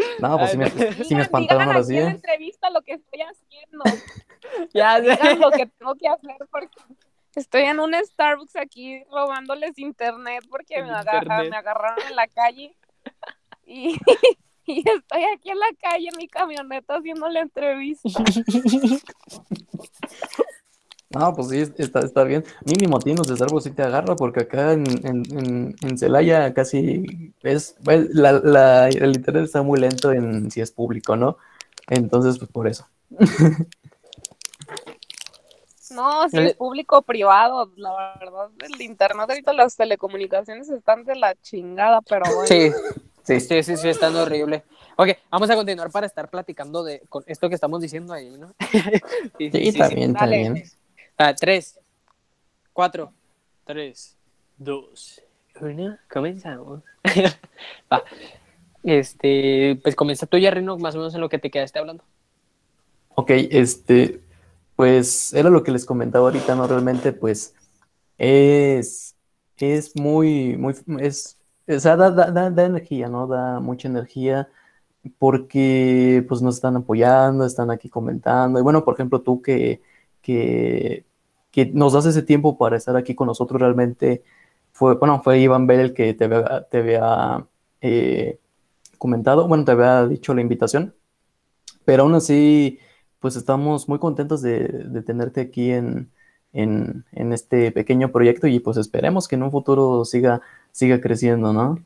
No, pues sí me, Ay, sí me Digan, espantaron digan ahora aquí sí. en la ¿eh? entrevista lo que estoy haciendo. Ya Digan sé. lo que tengo que hacer porque estoy en un Starbucks aquí robándoles internet porque me, agarra- Internet. me agarraron en la calle. Y, y estoy aquí en la calle en mi camioneta haciendo la entrevista. No, pues sí, está, está bien. Mínimo tienes de Starbucks sí te agarra, porque acá en, en, en, en Celaya casi es, bueno, la, la- el internet está muy lento en si es público, ¿no? Entonces, pues por eso. No, si es público o privado, la verdad, el internet ahorita las telecomunicaciones están de la chingada, pero bueno. Sí, Sí, sí, sí, sí, están horrible. Ok, vamos a continuar para estar platicando de con esto que estamos diciendo ahí, ¿no? sí, Sí, está Dale. Ah, tres, cuatro, tres, dos, uno, comenzamos. Va. Este, pues comienza tú, Jerry, ¿no? Más o menos en lo que te quedaste hablando. Ok, este, pues era lo que les comentaba ahorita, ¿no? Realmente, pues, es, es muy, muy, es, o sea, da, da, da, da energía, ¿no? Da mucha energía porque, pues, nos están apoyando, están aquí comentando. Y bueno, por ejemplo, tú que, que, que nos das ese tiempo para estar aquí con nosotros, realmente fue, bueno, fue Iván Bell el que te había, te había eh, comentado, bueno, te había dicho la invitación, pero aún así pues estamos muy contentos de, de tenerte aquí en, en, en este pequeño proyecto y pues esperemos que en un futuro siga, siga creciendo, ¿no?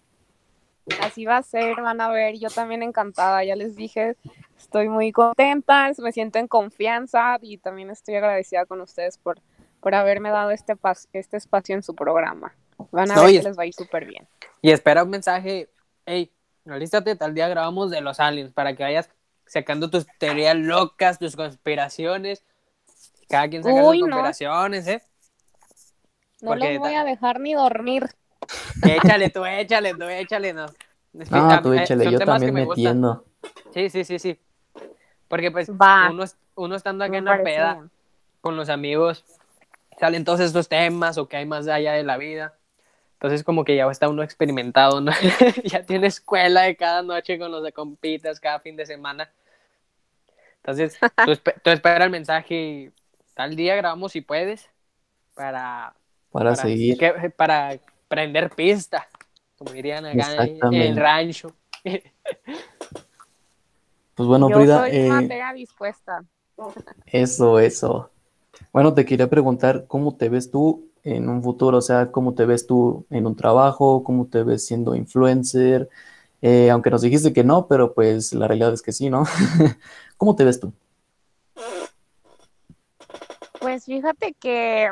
Así va a ser, van a ver, yo también encantada, ya les dije, estoy muy contenta, me siento en confianza y también estoy agradecida con ustedes por, por haberme dado este, pas- este espacio en su programa. Van a No, ver que les va a ir súper bien. Y espera un mensaje, hey, alístate, tal día grabamos de los aliens para que vayas sacando tus teorías locas, tus conspiraciones. Cada quien saca Uy, sus no. conspiraciones, ¿eh? No Porque los voy a dejar ni dormir. Échale tú, échale tú, échale, no. Que, Ah, tú eh, échale, son yo temas que también me gustan. metiendo. Sí, sí, sí, sí. Porque pues Va. uno, es- uno estando acá Me en la peda con los amigos, salen todos estos temas o que hay más allá de la vida. Entonces como que ya está uno experimentado, ¿no? ya tiene escuela de cada noche con los de compitas, cada fin de semana. Entonces, tú, espe- tú espera el mensaje y tal día grabamos si puedes para, Para seguir. que- para prender pista, como dirían acá en el rancho. Pues bueno, Yo Frida, soy eh, materia dispuesta. eso, eso. Bueno, te quería preguntar cómo te ves tú en un futuro, o sea, cómo te ves tú en un trabajo, cómo te ves siendo influencer, Eh, aunque nos dijiste que no, pero pues la realidad es que sí, ¿no? ¿Cómo te ves tú? Pues fíjate que,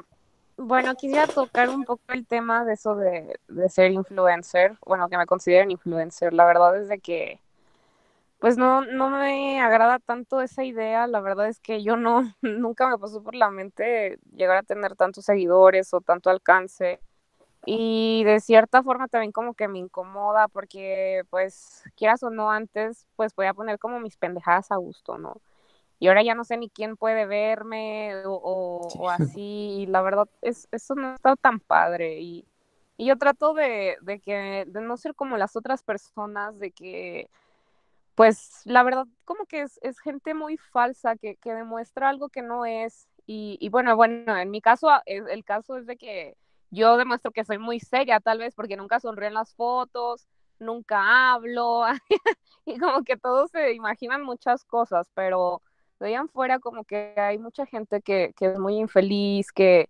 bueno, quisiera tocar un poco el tema de eso de, de ser influencer, bueno, que me consideren influencer. La verdad es de que, pues no, no me agrada tanto esa idea. La verdad es que yo no, nunca me pasó por la mente llegar a tener tantos seguidores o tanto alcance. Y de cierta forma también como que me incomoda porque, pues, quieras o no, antes, pues voy a poner como mis pendejadas a gusto, ¿no? y ahora ya no sé ni quién puede verme o, o- Sí. o así, y la verdad, es, eso no está tan padre, y, y yo trato de, de que, de no ser como las otras personas, de que, pues, la verdad, como que es, gente muy falsa, que, que demuestra algo que no es, y, y bueno, bueno, en mi caso, a- es- el caso es de que yo demuestro que soy muy seria, tal vez, porque nunca sonrío en las fotos, nunca hablo, y como que todos se imaginan muchas cosas, pero de ahí en como que hay mucha gente que, que es muy infeliz, que,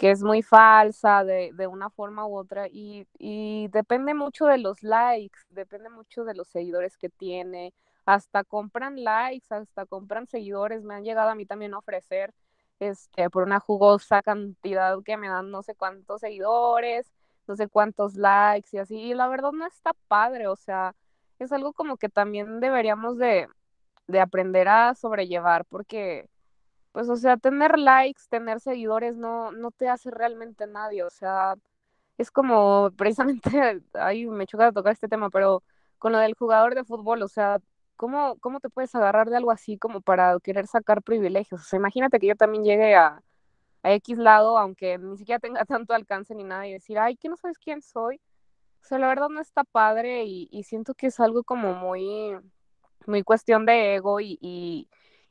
que es muy falsa de, de una forma u otra y, y, depende mucho de los likes, depende mucho de los seguidores que tiene, hasta compran likes, hasta compran seguidores, me han llegado a mí también a ofrecer este, por una jugosa cantidad que me dan no sé cuántos seguidores, no sé cuántos likes y así, y la verdad no está padre, o sea, es algo como que también deberíamos de, de aprender a sobrellevar porque pues, o sea, tener likes, tener seguidores no, no te hace realmente nadie, o sea, es como precisamente, ahí me choca tocar este tema, pero con lo del jugador de fútbol, o sea, ¿cómo, ¿cómo te puedes agarrar de algo así como para querer sacar privilegios? O sea, imagínate que yo también llegue a, a X lado, aunque ni siquiera tenga tanto alcance ni nada, y decir, ay, que no sabes quién soy. O sea, la verdad no está padre y, y siento que es algo como muy, muy cuestión de ego y, y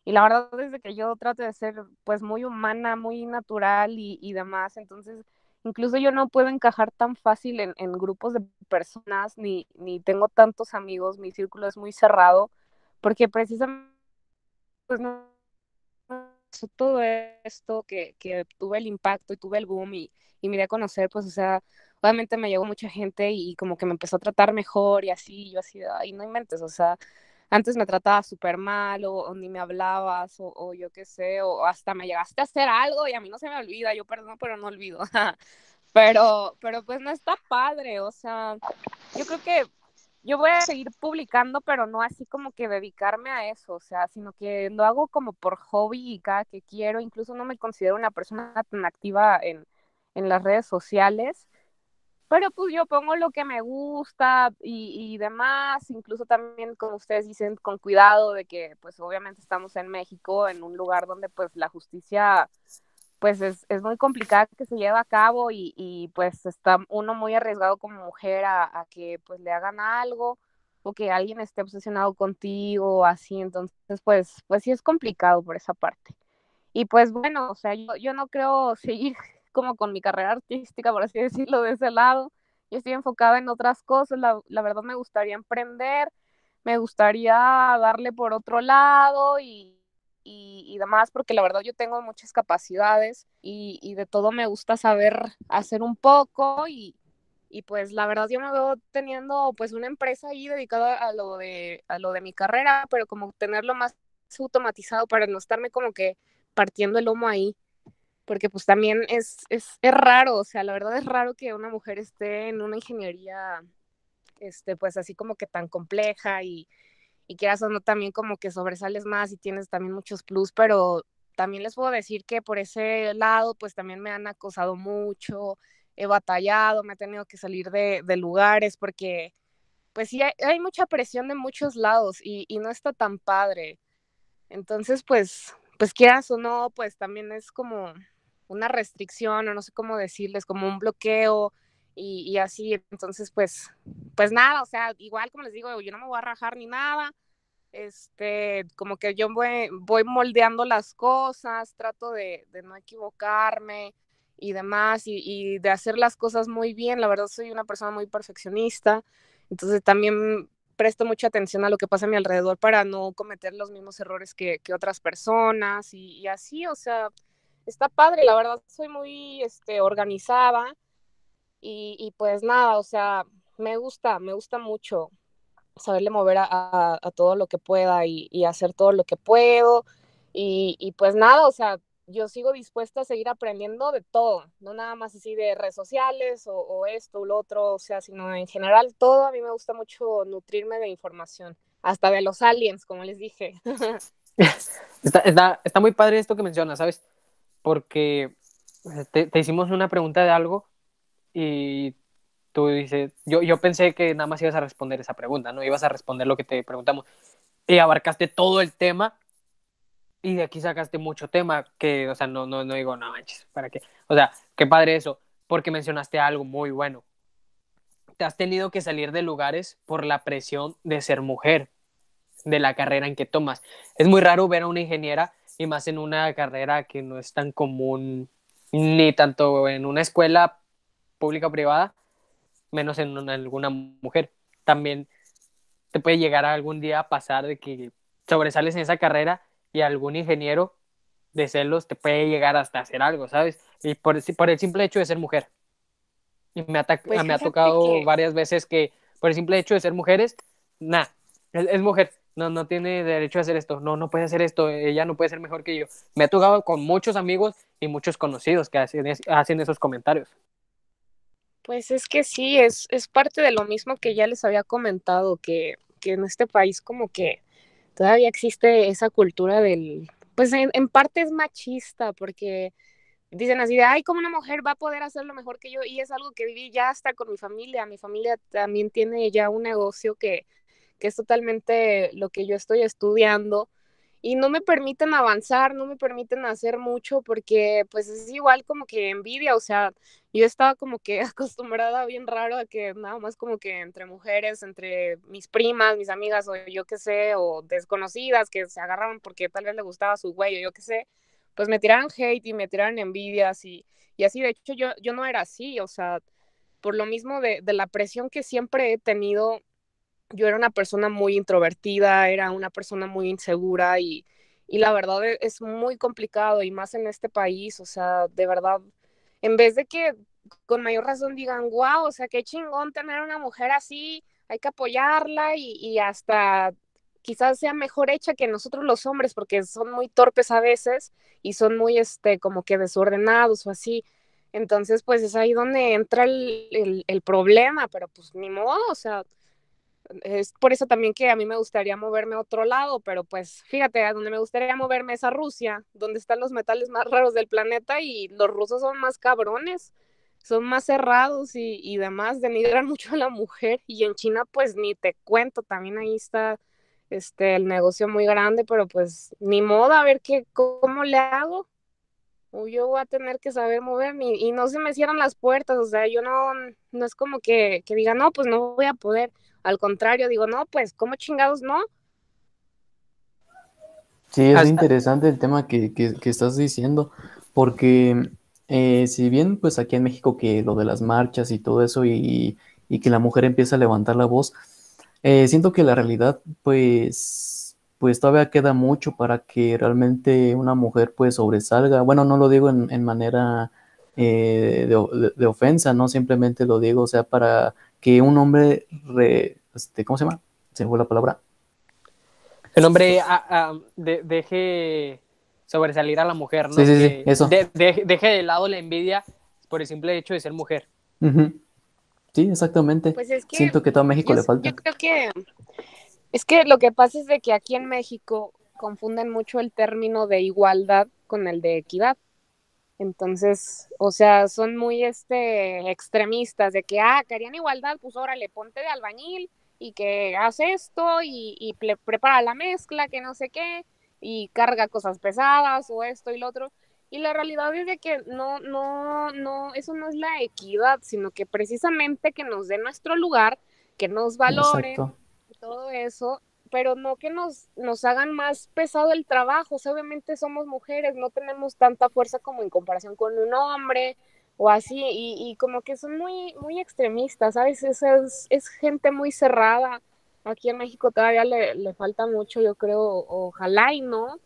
y la verdad es que yo trato de ser pues muy humana, muy natural y, y demás, entonces incluso yo no puedo encajar tan fácil en, en, grupos de personas, ni, ni tengo tantos amigos, mi círculo es muy cerrado, porque precisamente pues no todo esto que, que tuve el impacto y tuve el boom y, y me di a conocer, pues o sea, obviamente me llegó mucha gente y como que me empezó a tratar mejor y así, yo así, ay, no inventes, o sea, antes me trataba súper mal o, ni me hablabas o, yo qué sé, o hasta me llegaste a hacer algo y a mí no se me olvida, yo perdón, pero no olvido. pero, pero pues no está padre, o sea, yo creo que yo voy a seguir publicando, pero no así como que dedicarme a eso, o sea, sino que lo hago como por hobby y cada que quiero, incluso no me considero una persona tan activa en, en las redes sociales, pero pues yo pongo lo que me gusta y, y, demás, incluso también como ustedes dicen, con cuidado de que pues obviamente estamos en México, en un lugar donde pues la justicia pues es, es muy complicada que se lleve a cabo y, y, pues está uno muy arriesgado como mujer a, a, que pues le hagan algo o que alguien esté obsesionado contigo así, entonces pues, pues sí es complicado por esa parte. Y pues bueno, o sea, yo, yo no creo seguir como con mi carrera artística, por así decirlo, de ese lado. Yo estoy enfocada en otras cosas, la, verdad me gustaría emprender, me gustaría darle por otro lado y, y, y, demás, porque la verdad yo tengo muchas capacidades y, y, de todo me gusta saber hacer un poco y, y pues la verdad yo me veo teniendo pues una empresa ahí dedicada a lo de, a lo de mi carrera, pero como tenerlo más automatizado para no estarme como que partiendo el lomo ahí porque pues también es, es, es, raro, o sea, la verdad es raro que una mujer esté en una ingeniería, este, pues así como que tan compleja y, y quieras o no también como que sobresales más y tienes también muchos plus, pero también les puedo decir que por ese lado pues también me han acosado mucho, he batallado, me he tenido que salir de, lugares porque pues sí hay, hay, mucha presión de muchos lados y, y no está tan padre. Entonces pues, pues quieras o no, pues también es como una restricción o no sé cómo decirles, como un bloqueo y, y, así. Entonces, pues, pues nada, o sea, igual como les digo, yo no me voy a rajar ni nada. Este, como que yo voy, voy moldeando las cosas, trato de, de no equivocarme y demás, y, y, de hacer las cosas muy bien. La verdad, soy una persona muy perfeccionista. Entonces, también presto mucha atención a lo que pasa a mi alrededor para no cometer los mismos errores que, que otras personas y, y así, o sea, está padre, la verdad soy muy este, organizada y, y, pues nada, o sea, me gusta, me gusta mucho saberle mover a, a, a todo lo que pueda y, y, hacer todo lo que puedo y, y pues nada, o sea, yo sigo dispuesta a seguir aprendiendo de todo, no nada más así de redes sociales o, o esto o lo otro, o sea, sino en general todo, a mí me gusta mucho nutrirme de información, hasta de los aliens, como les dije. está, está, está muy padre esto que mencionas, ¿sabes? Porque te, hicimos una pregunta de algo y tú dices, yo, yo pensé que nada más ibas a responder esa pregunta, no ibas a responder lo que te preguntamos. Y abarcaste todo el tema y de aquí sacaste mucho tema que, o sea, no, no, no digo, no manches, ¿para qué? O sea, qué padre eso, porque mencionaste algo muy bueno. Te has tenido que salir de lugares por la presión de ser mujer, de la carrera en que tomas. Es muy raro ver a una ingeniera y más en una carrera que no es tan común ni tanto en una escuela pública o privada, menos en una, alguna mujer. También te puede llegar a algún día a pasar de que sobresales en esa carrera y algún ingeniero de celos te puede llegar hasta hacer algo, ¿sabes? Y por, por el simple hecho de ser mujer. Y me, pues me ha tocado varias veces que por el simple hecho de ser mujeres, nada, es, mujer, no, no tiene derecho a hacer esto, no, no puede hacer esto, ella no puede ser mejor que yo. Me ha tocado con muchos amigos y muchos conocidos que hacen, hacen esos comentarios. Pues es que sí, es, es parte de lo mismo que ya les había comentado, que, que en este país como que todavía existe esa cultura del, pues en, en, parte es machista, porque dicen así de, ay, como una mujer va a poder hacerlo mejor que yo, y es algo que viví ya hasta con mi familia, mi familia también tiene ya un negocio que, que es totalmente lo que yo estoy estudiando, y no me permiten avanzar, no me permiten hacer mucho porque pues es igual como que envidia, o sea, yo estaba como que acostumbrada bien raro a que nada más como que entre mujeres, entre mis primas, mis amigas o yo qué sé, o desconocidas que se agarraban porque tal vez le gustaba su güey o yo qué sé, pues me tiraron hate y me tiraron envidias y, y así, de hecho yo, yo no era así, o sea, por lo mismo de, de la presión que siempre he tenido yo era una persona muy introvertida, era una persona muy insegura y, la verdad e, es muy complicado y más en este país, o sea, de verdad, en vez de que con mayor razón digan, wow, o sea, qué chingón tener una mujer así, hay que apoyarla y, y hasta quizás sea mejor hecha que nosotros los hombres, porque son muy torpes a veces y son muy, este, como que desordenados o así. Entonces, pues es ahí donde entra el, el, el problema, pero pues ni modo, o sea, es por eso también que a mí me gustaría moverme a otro lado, pero pues fíjate, a donde me gustaría moverme es a Rusia, donde están los metales más raros del planeta y los rusos son más cabrones, son más cerrados y, y demás, denigran mucho a la mujer y en China pues ni te cuento, también ahí está este el negocio muy grande, pero pues ni modo, a ver qué, cómo le hago. O yo voy a tener que saber moverme y, no se me cierran las puertas, o sea, yo no, no es como que, que diga, no, pues no voy a poder al contrario, digo, no, pues, ¿cómo chingados no? Sí, es interesante el tema que, estás diciendo, porque eh, si bien pues aquí en México que lo de las marchas y todo eso y, que la mujer empieza a levantar la voz, eh, siento que la realidad pues, pues todavía queda mucho para que realmente una mujer pues sobresalga. Bueno, no lo digo en, manera eh, de, de, ofensa, no simplemente lo digo, o sea, para que un hombre, este, ¿cómo se llama? Se fue la palabra. El hombre deje sobresalir a la mujer, ¿no? Sí, sí, sí, eso. deje de lado la envidia por el simple hecho de ser mujer. Sí, exactamente. Pues Siento que todo México le falta. Yo creo que es que lo que pasa es de que aquí en México confunden mucho el término de igualdad con el de equidad. Entonces, o sea, son muy este, extremistas de que, ah, querían igualdad, pues órale, ponte de albañil y que hace esto y, y prepara la mezcla, que no sé qué, y carga cosas pesadas o esto y lo otro. Y la realidad es de que no, no, no, eso no es la equidad, sino que precisamente que nos dé nuestro lugar, que nos valoren, todo eso, pero no que nos, nos hagan más pesado el trabajo. obviamente somos mujeres, no tenemos tanta fuerza como en comparación con un hombre o así, y, como que son muy, muy extremistas, ¿sabes? Es, es, gente muy cerrada. Aquí en México todavía le, falta mucho, yo creo, ojalá y no,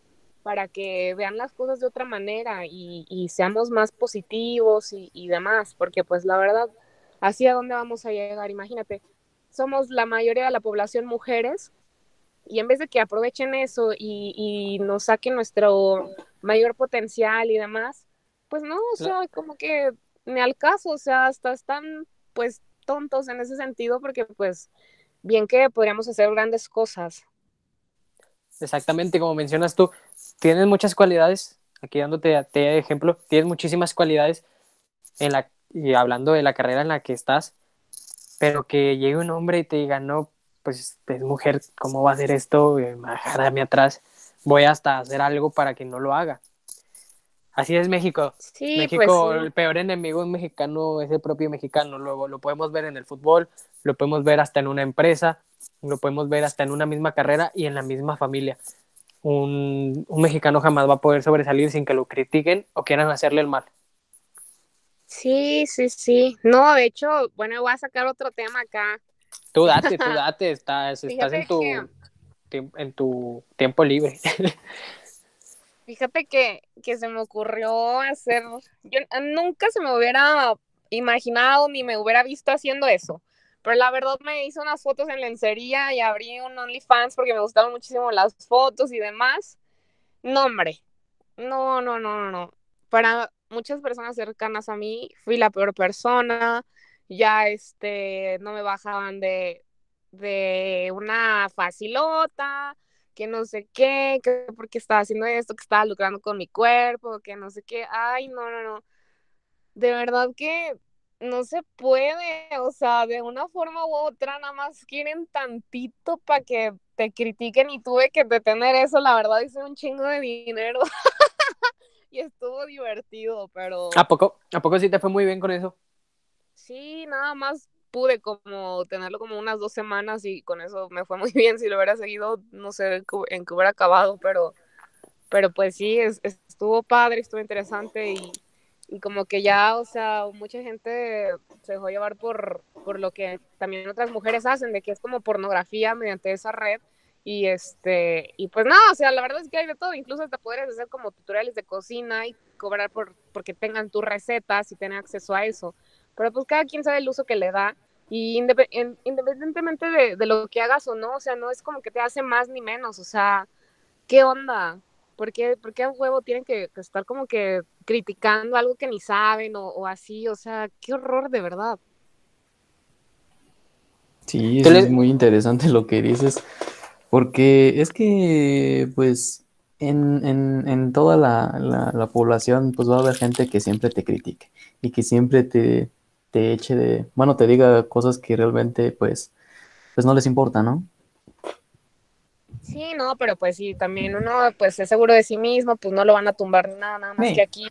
para que vean las cosas de otra manera y, y seamos más positivos y, y demás, porque pues la verdad, así a dónde vamos a llegar, imagínate, somos la mayoría de la población mujeres, y en vez de que aprovechen eso y, nos saquen nuestro mayor potencial y demás, pues no, o sea, como que me al caso, o sea, hasta están pues tontos en ese sentido porque pues bien que podríamos hacer grandes cosas. Exactamente, como mencionas tú, tienes muchas cualidades, aquí dándote te ejemplo, tienes muchísimas cualidades en la, y hablando de la carrera en la que estás, pero que llegue un hombre y te diga, no, pues es mujer, ¿cómo va a hacer esto? Dejarme atrás, voy hasta hacer algo para que no lo haga. Así es México. México, pues el peor enemigo mexicano es el propio mexicano. Luego lo podemos ver en el fútbol, lo podemos ver hasta en una empresa, lo podemos ver hasta en una misma carrera y en la misma familia. Un, un mexicano jamás va a poder sobresalir sin que lo critiquen o quieran hacerle el mal. Sí, sí, sí. No, de hecho, bueno, voy a sacar otro tema acá Tú date, tú date, estás, estás en, tu, en tu tiempo libre. Fíjate que, que se me ocurrió hacer, yo nunca se me hubiera imaginado ni me hubiera visto haciendo eso. Pero la verdad me hice unas fotos en lencería y abrí un OnlyFans porque me gustaron muchísimo las fotos y demás. No, hombre. No, no, no, no, no. Para muchas personas cercanas a mí fui la peor persona. Ya este no me bajaban de, de una facilota, que no sé qué, que porque estaba haciendo esto, que estaba lucrando con mi cuerpo, que no sé qué. Ay, no, no, no. De verdad que no se puede, o sea, de una forma u otra, nada más quieren tantito para que te critiquen y tuve que detener eso, la verdad hice un chingo de dinero y estuvo divertido, pero... ¿A poco? ¿A poco sí te fue muy bien con eso? Sí, nada más pude como tenerlo como unas dos semanas y con eso me fue muy bien, si lo hubiera seguido, no sé en qué hubiera acabado, pero, pero pues sí, estuvo padre, estuvo interesante y y como que ya, o sea, mucha gente se dejó llevar por, por lo que también otras mujeres hacen, de que es como pornografía mediante esa red. Y este, y pues nada, o sea, la verdad es que hay de todo, incluso hasta podrías hacer como tutoriales de cocina y cobrar por porque tengan tus recetas y tener acceso a eso. Pero pues cada quien sabe el uso que le da. Y independientemente de, de lo que hagas o no, o sea, no es como que te hace más ni menos, o sea, ¿qué onda? ¿Por qué, por qué a huevo tienen que, estar como que criticando algo que ni saben o, así? O sea, qué horror de verdad. Sí, es muy interesante lo que dices, porque es que, pues, en, en, toda la, la, población, pues va a haber gente que siempre te critique y que siempre te, te eche de, bueno, te diga cosas que realmente, pues, pues no les importa, ¿no? Sí, no, pero pues sí, también uno pues es seguro de sí mismo, pues no lo van a tumbar nada, nada más que aquí,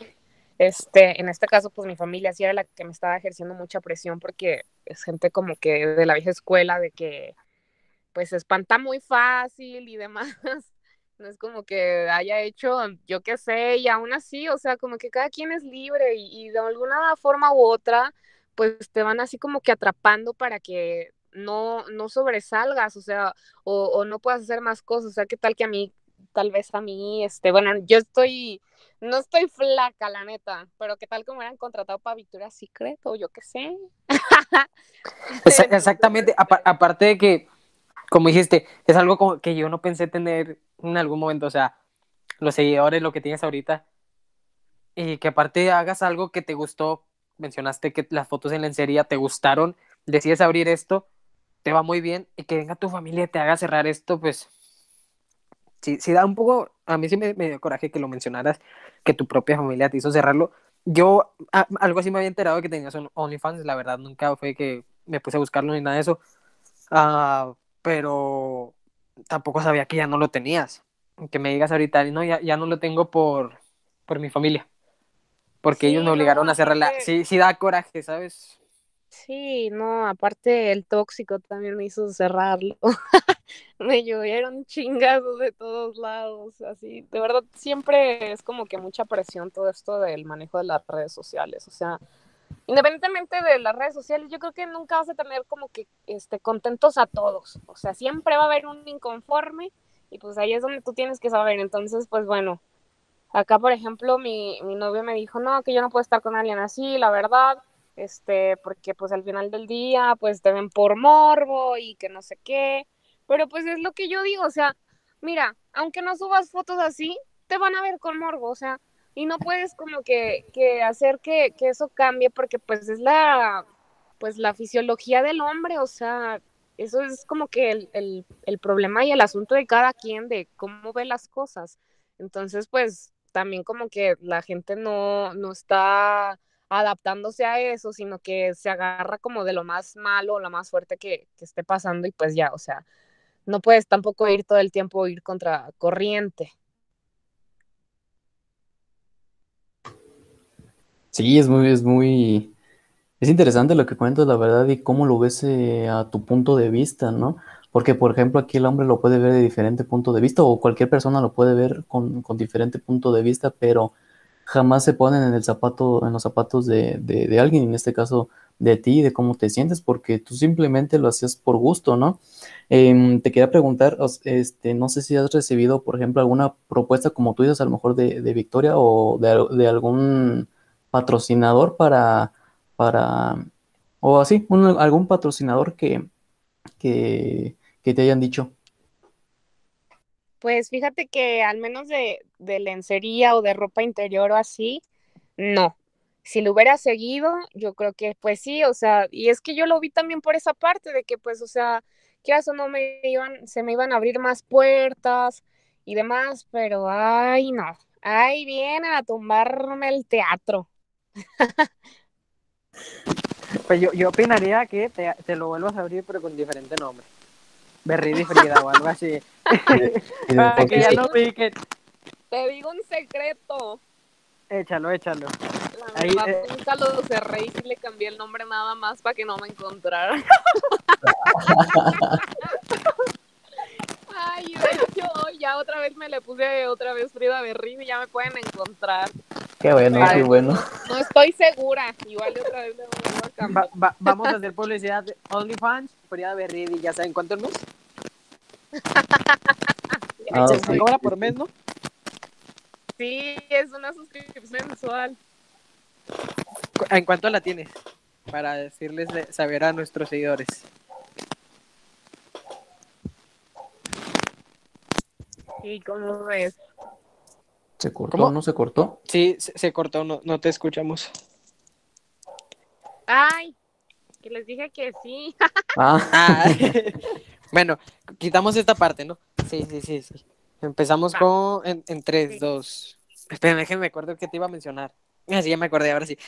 este, en este caso pues mi familia sí era la que me estaba ejerciendo mucha presión porque es gente como que de la vieja escuela, de que pues se espanta muy fácil y demás, no es como que haya hecho, yo qué sé, y aún así, o sea, como que cada quien es libre y, y de alguna forma u otra, pues te van así como que atrapando para que no, no sobresalgas, o sea, o, no puedas hacer más cosas, o sea, qué tal que a mí, tal vez a mí, este, bueno, yo estoy, no estoy flaca, la neta, pero qué tal me hubieran contratado para Victoria's Secret o yo qué sé. Exactamente, aparte de que, como dijiste, es algo como que yo no pensé tener en algún momento, o sea, los seguidores, lo que tienes ahorita, y que aparte hagas algo que te gustó, mencionaste que las fotos en lencería te gustaron, decides abrir esto, te va muy bien y que venga tu familia y te haga cerrar esto, pues sí, sí da un poco, a mí sí me, dio coraje que lo mencionaras, que tu propia familia te hizo cerrarlo. Yo algo así me había enterado de que tenías un OnlyFans, la verdad nunca fue que me puse a buscarlo ni nada de eso, uh, pero tampoco sabía que ya no lo tenías. Que me digas ahorita, no, ya, ya no lo tengo por, por mi familia, porque ellos me obligaron a cerrarla. Sí, sí da coraje, ¿sabes? Sí, no, aparte el tóxico también me hizo cerrarlo. me llovieron chingazos de todos lados, así. De verdad, siempre es como que mucha presión todo esto del manejo de las redes sociales. O sea, independientemente de las redes sociales, yo creo que nunca vas a tener como que este, contentos a todos. O sea, siempre va a haber un inconforme y pues ahí es donde tú tienes que saber. Entonces, pues bueno, acá por ejemplo mi, mi novio me dijo, no, que yo no puedo estar con alguien así, la verdad este, porque pues al final del día pues te ven por morbo y que no sé qué, pero pues es lo que yo digo, o sea, mira, aunque no subas fotos así, te van a ver con morbo, o sea, y no puedes como que, que hacer que, que, eso cambie porque pues es la, pues la fisiología del hombre, o sea, eso es como que el, el, el problema y el asunto de cada quien de cómo ve las cosas. Entonces, pues también como que la gente no, no está adaptándose a eso, sino que se agarra como de lo más malo, lo más fuerte que, esté pasando y pues ya, o sea, no puedes tampoco ir todo el tiempo ir contra corriente. Sí, es muy, es muy, es interesante lo que cuentas, la verdad, y cómo lo ves eh, a tu punto de vista, ¿no? Porque, por ejemplo, aquí el hombre lo puede ver de diferente punto de vista, o cualquier persona lo puede ver con, con diferente punto de vista, pero jamás se ponen en el zapato, en los zapatos de, de, alguien, en este caso, de ti, de cómo te sientes, porque tú simplemente lo hacías por gusto, ¿no? Em, te quería preguntar, este, no sé si has recibido, por ejemplo, alguna propuesta, como tú dices, a lo mejor de, Victoria o de, algún patrocinador para, para o así, algún patrocinador que, que, que te hayan dicho. Pues fíjate que al menos de, de lencería o de ropa interior o así, no. Si lo hubiera seguido, yo creo que pues sí, o sea, y es que yo lo vi también por esa parte de que pues, o sea, que eso no me iban, se me iban a abrir más puertas y demás, pero ay no, ahí vienen a tumbarme el teatro. Pues yo, yo opinaría que te, te lo vuelvas a abrir pero con diferente nombre. Berridi Frida o algo así. Para que ya no piquen. Te digo un secreto. Échalo, échalo. La verdad, eh, nunca lo cerré y le cambié el nombre nada más para que no me encontrara. Ay, yo ya otra vez me le puse otra vez Frida Berrini y ya me pueden encontrar. Qué bueno, qué bueno. No estoy segura. Igual otra vez le voy a cambiar. vamos a hacer publicidad de OnlyFans, Frida Berrini, ya saben cuánto el mes. Ah, sí. cobra por mes, ¿no? Sí, es una suscripción mensual. ¿En cuánto la tienes? Para decirles, saber a nuestros seguidores. ¿Y cómo ves? ¿Se cortó no se cortó? Sí, se, cortó, no, no te escuchamos. Ay, que les dije que sí. Ah. ah. bueno, quitamos esta parte, ¿no? Sí, sí, sí, sí. Empezamos con en, en 3, 2. Espera, déjenme me acuerdo que te iba a mencionar. Así ya me acordé, ahora sí.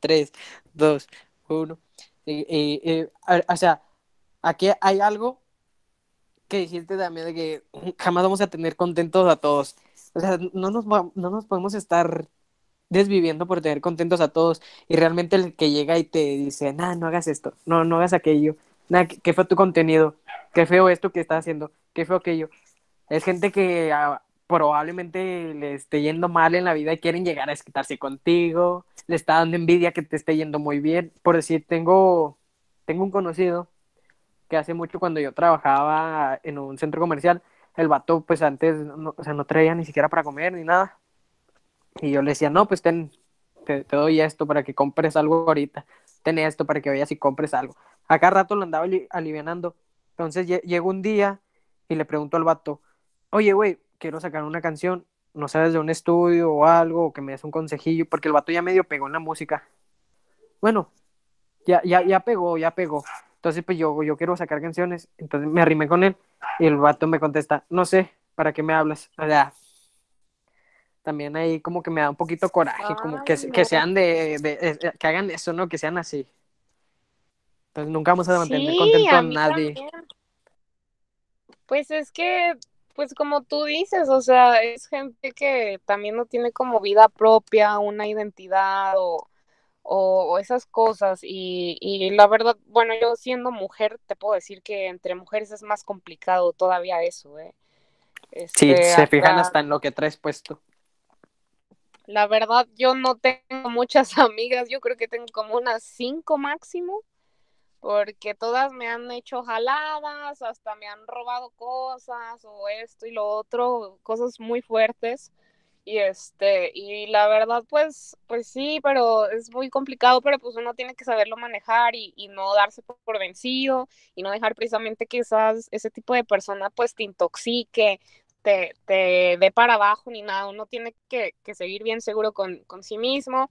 3, 2, 1. o sea, aquí hay algo que decirte también de que jamás vamos a tener contentos a todos. O sea, no nos, no nos podemos estar desviviendo por tener contentos a todos. Y realmente el que llega y te dice, nah, no hagas esto, no, no hagas aquello, nah, qué fue tu contenido, qué feo esto que estás haciendo, qué feo aquello. Es gente que ah, probablemente le esté yendo mal en la vida y quieren llegar a esquitarse contigo, le está dando envidia que te esté yendo muy bien. Por decir, tengo, tengo un conocido que hace mucho cuando yo trabajaba en un centro comercial, el vato pues antes, no, o sea, no traía ni siquiera para comer ni nada. Y yo le decía, no, pues ten, te, doy esto para que compres algo ahorita, ten esto para que vayas y compres algo. Acá rato lo andaba alivianando. Entonces llegó un día y le pregunto al vato, oye, güey, quiero sacar una canción, no sabes de un estudio o algo, o que me des un consejillo, porque el vato ya medio pegó en la música. Bueno, ya, ya, ya pegó, ya pegó. Entonces, pues yo, yo quiero sacar canciones. Entonces me arrimé con él y el vato me contesta, no sé, ¿para qué me hablas? O sea, también ahí como que me da un poquito coraje, como que, que sean de, de, que hagan eso, ¿no? Que sean así. Entonces nunca vamos a mantener contento a, nadie. Pues es que pues como tú dices, o sea, es gente que también no tiene como vida propia, una identidad o, o, esas cosas. Y, y, la verdad, bueno, yo siendo mujer, te puedo decir que entre mujeres es más complicado todavía eso, ¿eh? sí, este, se fijan hasta en lo que traes puesto. La verdad, yo no tengo muchas amigas, yo creo que tengo como unas cinco máximo porque todas me han hecho jaladas, hasta me han robado cosas o esto y lo otro, cosas muy fuertes. Y este, y la verdad, pues, pues sí, pero es muy complicado, pero pues uno tiene que saberlo manejar y, y no darse por, vencido y no dejar precisamente que esas, ese tipo de persona pues te intoxique, te, te dé para abajo ni nada. Uno tiene que, que seguir bien seguro con, con sí mismo,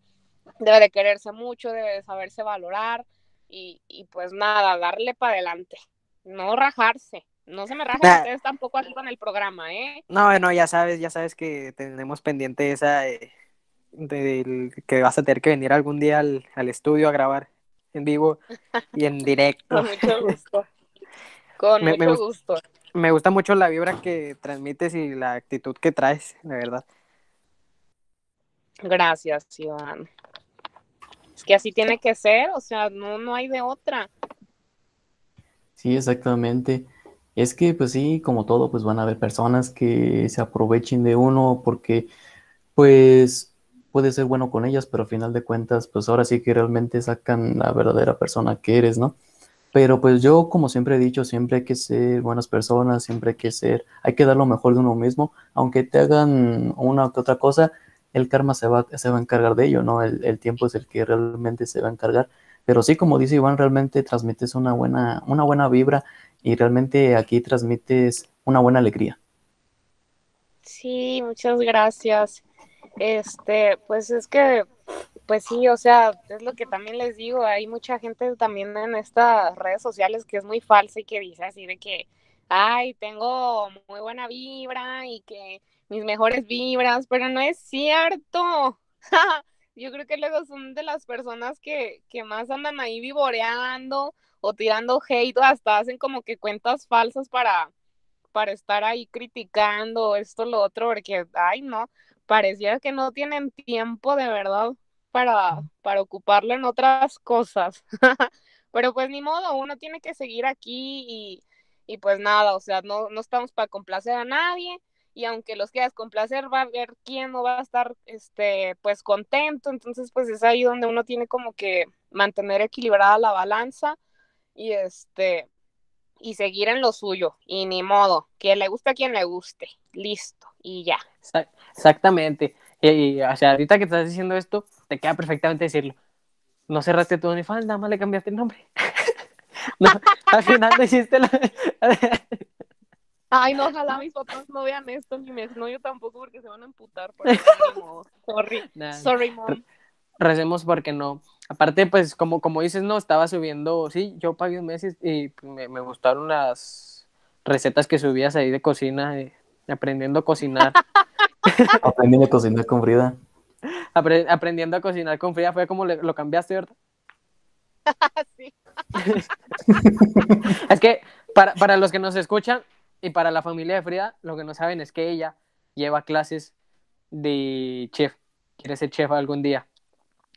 debe de quererse mucho, debe de saberse valorar y, y pues nada, darle para adelante, no rajarse. No se me rajen ustedes tampoco aquí con el programa, ¿eh? No, bueno, ya sabes, ya sabes que tenemos pendiente esa eh, del que vas a tener que venir algún día al, al estudio a grabar en vivo y en directo. con mucho gusto. Con mucho gusto. Me gusta mucho la vibra que transmites y la actitud que traes, de verdad. Gracias, Iván que así tiene que ser, o sea, no, no hay de otra. Sí, exactamente. Es que, pues sí, como todo, pues van a haber personas que se aprovechen de uno porque, pues, puedes ser bueno con ellas, pero al final de cuentas, pues ahora sí que realmente sacan la verdadera persona que eres, ¿no? Pero pues yo, como siempre he dicho, siempre hay que ser buenas personas, siempre hay que ser, hay que dar lo mejor de uno mismo, aunque te hagan una que otra cosa, el karma se va, se va a encargar de ello, ¿no? El, tiempo es el que realmente se va a encargar. Pero sí, como dice Iván, realmente transmites una buena, una buena vibra y realmente aquí transmites una buena alegría. Sí, muchas gracias. Este, pues es que, pues sí, o sea, es lo que también les digo, hay mucha gente también en estas redes sociales que es muy falsa y que dice así de que, ay, tengo muy buena vibra y que mis mejores vibras, pero no es cierto. Yo creo que luego son de las personas que, que más andan ahí vivoreando o tirando hate hasta hacen como que cuentas falsas para, para estar ahí criticando esto, lo otro, porque, ay, no, pareciera que no tienen tiempo de verdad para, para ocuparlo en otras cosas. Pero pues ni modo, uno tiene que seguir aquí y, y pues nada, o sea, no, no estamos para complacer a nadie y aunque los quieras complacer, va a ver quién no va a estar, este, pues contento, entonces pues es ahí donde uno tiene como que mantener equilibrada la balanza y este, y seguir en lo suyo, y ni modo, que le guste a quien le guste, listo, y ya. Exactamente, y, o sea, ahorita que estás diciendo esto, te queda perfectamente decirlo. No cerraste tu OnlyFans, nada más le cambiaste el nombre. no, al final no hiciste la... Ay, no, ojalá mis papás no vean esto, ni mi yo tampoco, porque se van a amputar. Por Sorry, sorry, mom. Recemos porque no. Aparte, pues, como, como dices, no, estaba subiendo, sí, yo pagué un mes y, me, me, gustaron las recetas que subías ahí de cocina, aprendiendo a cocinar. aprendiendo a cocinar con Frida. aprendiendo a cocinar con Frida, fue como lo cambiaste, ¿verdad? sí. es que para, para los que nos escuchan y para la familia de Frida, lo que no saben es que ella lleva clases de chef, quiere ser chef algún día.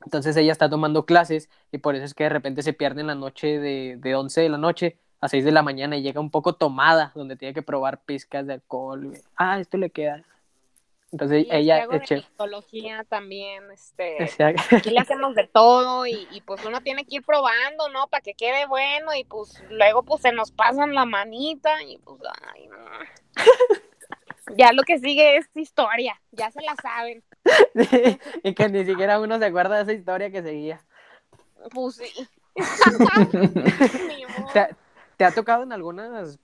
Entonces ella está tomando clases y por eso es que de repente se pierde en la noche de, de 11 de la noche a 6 de la mañana y llega un poco tomada, donde tiene que probar pizcas de alcohol. Ah, esto le queda. Entonces ella es chef. también, este, aquí le hacemos de todo y, y, pues uno tiene que ir probando, ¿no? Para que quede bueno y pues luego pues se nos pasan la manita y pues, ay, no. ya lo que sigue es historia, ya se la saben. y que ni siquiera uno se acuerda de esa historia que seguía. Pues sí. ¿Te, ha tocado en algunas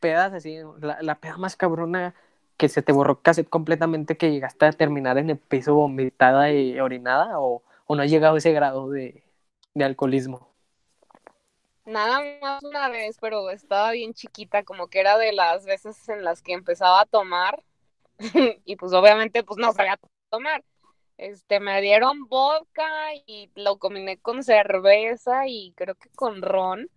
pedas así, la, la, peda más cabrona que se te borró casi completamente que llegaste a terminar en el piso vomitada y orinada o, o no has llegado a ese grado de, de alcoholismo? Nada más una vez, pero estaba bien chiquita, como que era de las veces en las que empezaba a tomar y pues obviamente pues no sabía tomar. Este, me dieron vodka y lo combiné con cerveza y creo que con ron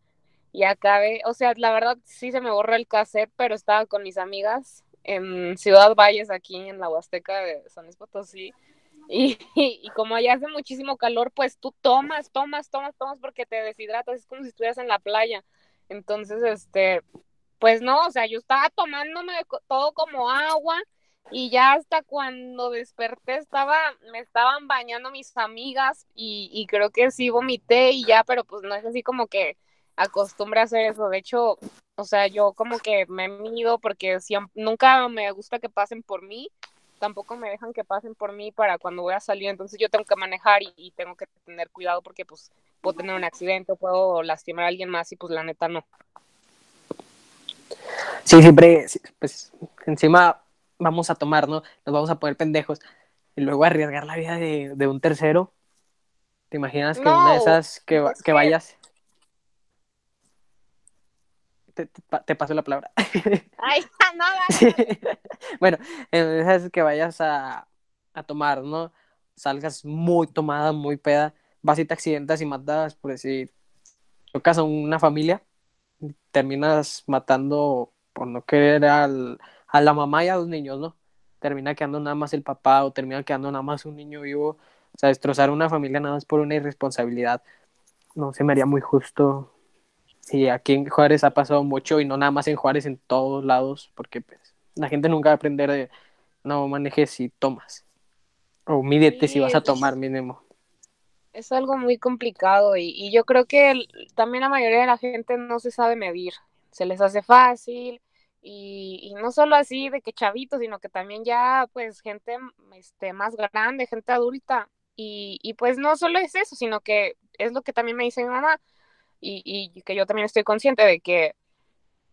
y acabé, o sea, la verdad sí se me borró el cassette, pero estaba con mis amigas en Ciudad Valles, aquí en la Huasteca de San Luis Potosí, y, y, como allá hace muchísimo calor, pues tú tomas, tomas, tomas, tomas porque te deshidratas, es como si estuvieras en la playa. Entonces, este, pues no, o sea, yo estaba tomándome todo como agua y ya hasta cuando desperté estaba, me estaban bañando mis amigas y, y creo que sí vomité y ya, pero pues no es así como que acostumbre a hacer eso. De hecho, o sea, yo como que me mido porque siempre, nunca me gusta que pasen por mí tampoco me dejan que pasen por mí para cuando voy a salir, entonces yo tengo que manejar y, tengo que tener cuidado porque pues puedo tener un accidente o puedo lastimar a alguien más y pues la neta no. Sí, siempre, pues encima vamos a tomar, ¿no? Nos vamos a poner pendejos y luego arriesgar la vida de, un tercero. ¿Te imaginas que una de esas que, que vayas te, paso la palabra. Ay, nada. Bueno, es que vayas a, a, tomar, ¿no? Salgas muy tomada, muy peda, vas y te accidentas y matas, por decir, tocas a una familia, terminas matando por no querer al, a la mamá y a los niños, ¿no? Termina quedando nada más el papá o termina quedando nada más un niño vivo. O sea, destrozar una familia nada más por una irresponsabilidad. No se me haría muy justo Sí, aquí en Juárez ha pasado mucho y no nada más en Juárez, en todos lados, porque pues, la gente nunca va a aprender de no manejes y tomas. O mídete si vas a tomar mínimo. Es algo muy complicado y, y yo creo que también la mayoría de la gente no se sabe medir. Se les hace fácil, y, y, no solo así de que chavitos, sino que también ya pues gente este, más grande, gente adulta. Y, y, pues no solo es eso, sino que es lo que también me dice mi mamá y, y que yo también estoy consciente de que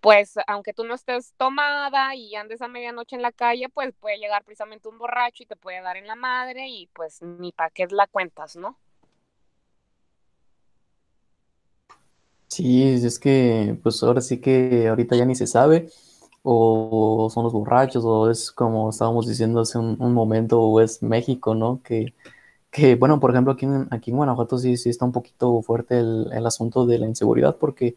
pues aunque tú no estés tomada y andes a medianoche en la calle, pues puede llegar precisamente un borracho y te puede dar en la madre y pues ni para qué la cuentas, ¿no? Sí, es que pues ahora sí que ahorita ya ni se sabe o son los borrachos, o es como estábamos diciendo hace un, momento, o es México, ¿no? Que, que, bueno, por ejemplo, aquí en, aquí en Guanajuato sí, sí está un poquito fuerte el, el asunto de la inseguridad, porque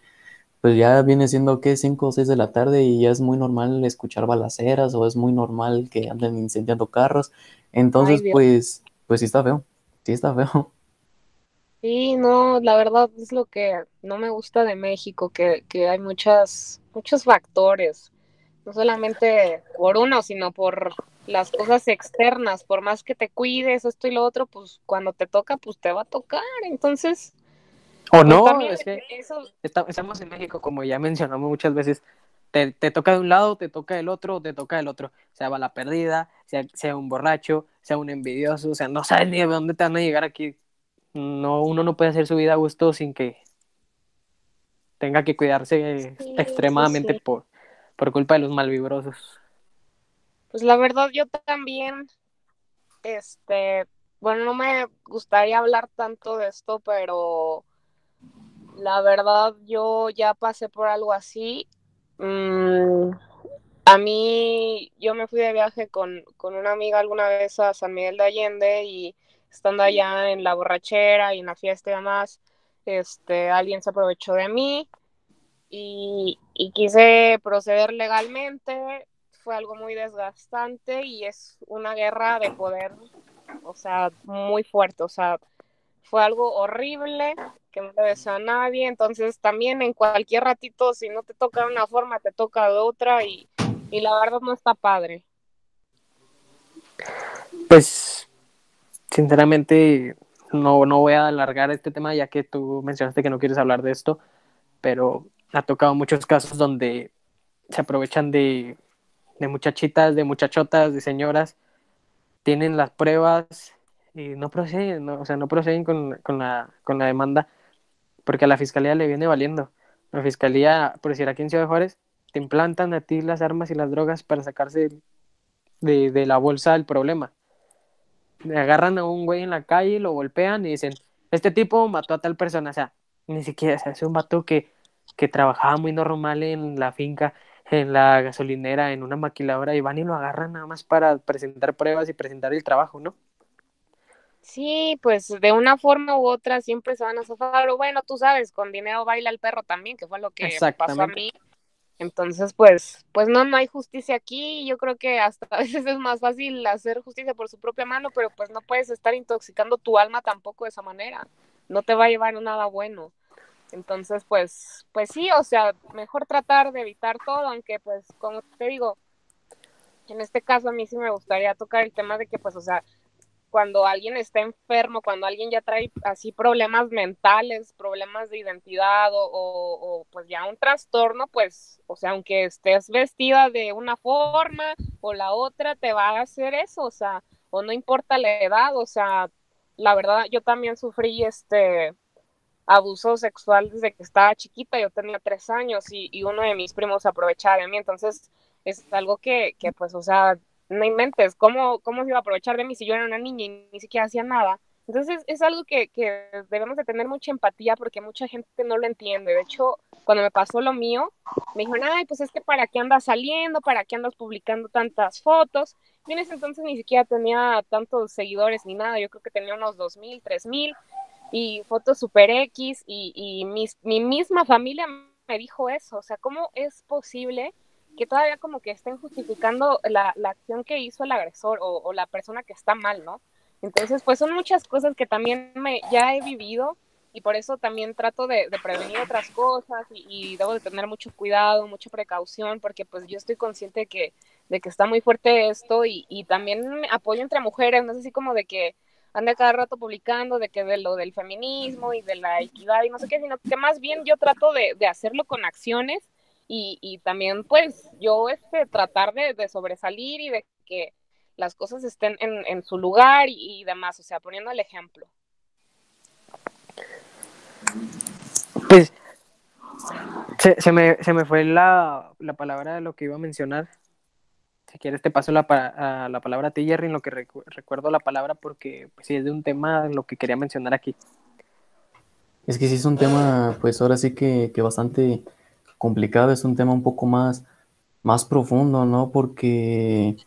pues ya viene siendo que 5 o 6 de la tarde y ya es muy normal escuchar balaceras o es muy normal que anden incendiando carros. Entonces, pues, pues sí está feo, sí está feo. Sí, no, la verdad es lo que no me gusta de México, que, que hay muchas, muchos factores no solamente por uno, sino por las cosas externas, por más que te cuides, esto y lo otro, pues cuando te toca, pues te va a tocar, entonces... O pues, no, es que estamos en México, como ya mencionamos muchas veces, te, te, toca de un lado, te toca del otro, te toca del otro, sea va la perdida, sea, sea un borracho, sea un envidioso, o sea, no sabes ni de dónde te van a llegar aquí. No, uno no puede hacer su vida a gusto sin que tenga que cuidarse extremadamente por por culpa de los malvibrosos. Pues la verdad yo también, este, bueno, no me gustaría hablar tanto de esto, pero la verdad yo ya pasé por algo así. Mm, a mí, yo me fui de viaje con, con una amiga alguna vez a San Miguel de Allende y estando allá en la borrachera y en la fiesta y demás, este, alguien se aprovechó de mí y, quise proceder legalmente. Fue algo muy desgastante y es una guerra de poder, o sea, muy fuerte. O sea, fue algo horrible que no le deseo a nadie. Entonces, también en cualquier ratito, si no te toca de una forma, te toca de otra y, y la verdad no está padre. Pues, sinceramente, no, no voy a alargar este tema ya que tú mencionaste que no quieres hablar de esto, pero ha tocado muchos casos donde se aprovechan de, de muchachitas, de muchachotas, de señoras, tienen las pruebas y no proceden, o sea, no proceden con, con, la, con la demanda porque a la fiscalía le viene valiendo. La fiscalía, por decir aquí en Ciudad Juárez, te implantan a ti las armas y las drogas para sacarse de, de la bolsa del problema. Le agarran a un güey en la calle, lo golpean y dicen, este tipo mató a tal persona, o sea, ni siquiera, o sea, es un vato que que trabajaba muy normal en la finca, en la gasolinera, en una maquiladora, y van y lo agarran nada más para presentar pruebas y presentar el trabajo, ¿no? Sí, pues de una forma u otra siempre se van a zafar, o bueno, tú sabes, con dinero baila el perro también, que fue lo que pasó a mí. Entonces, pues, pues no, no hay justicia aquí. Yo creo que hasta a veces es más fácil hacer justicia por su propia mano, pero pues no puedes estar intoxicando tu alma tampoco de esa manera. No te va a llevar nada bueno. Entonces, pues, pues sí, o sea, mejor tratar de evitar todo, aunque pues, como te digo, en este caso a mí sí me gustaría tocar el tema de que, pues, o sea, cuando alguien está enfermo, cuando alguien ya trae así problemas mentales, problemas de identidad o, o, pues ya un trastorno, pues, o sea, aunque estés vestida de una forma o la otra, te va a hacer eso, o sea, o no importa la edad, o sea, la verdad, yo también sufrí este, abuso sexual desde que estaba chiquita, yo tenía tres años y, uno de mis primos aprovechaba de mí, entonces es algo que, que pues, o sea, no inventes, ¿cómo, ¿cómo se iba a aprovechar de mí si yo era una niña y ni siquiera hacía nada? Entonces es algo que, que, debemos de tener mucha empatía porque mucha gente no lo entiende. De hecho, cuando me pasó lo mío, me dijeron, ay, pues es que para qué andas saliendo, para qué andas publicando tantas fotos. Y en ese entonces ni siquiera tenía tantos seguidores ni nada, yo creo que tenía unos dos mil, tres mil y fotos super X y, y mi misma familia me dijo eso, o sea, ¿cómo es posible que todavía como que estén justificando la, la acción que hizo el agresor o, o, la persona que está mal, ¿no? Entonces, pues son muchas cosas que también me, ya he vivido y por eso también trato de, de prevenir otras cosas y, y, debo de tener mucho cuidado, mucha precaución, porque pues yo estoy consciente que de que está muy fuerte esto y, y también apoyo entre mujeres, no es así como de que ande cada rato publicando de que de lo del feminismo y de la equidad y no sé qué, sino que más bien yo trato de, de hacerlo con acciones y, y, también pues yo este, tratar de, de, sobresalir y de que las cosas estén en, en su lugar y, y, demás, o sea, poniendo el ejemplo. Pues se, se, me, se me fue la, la palabra de lo que iba a mencionar si quieres te paso la, a la palabra a ti, Jerry, en lo que recu recuerdo la palabra porque pues, sí es de un tema lo que quería mencionar aquí. Es que sí es un tema, pues ahora sí que, que bastante complicado, es un tema un poco más, más profundo, ¿no? Porque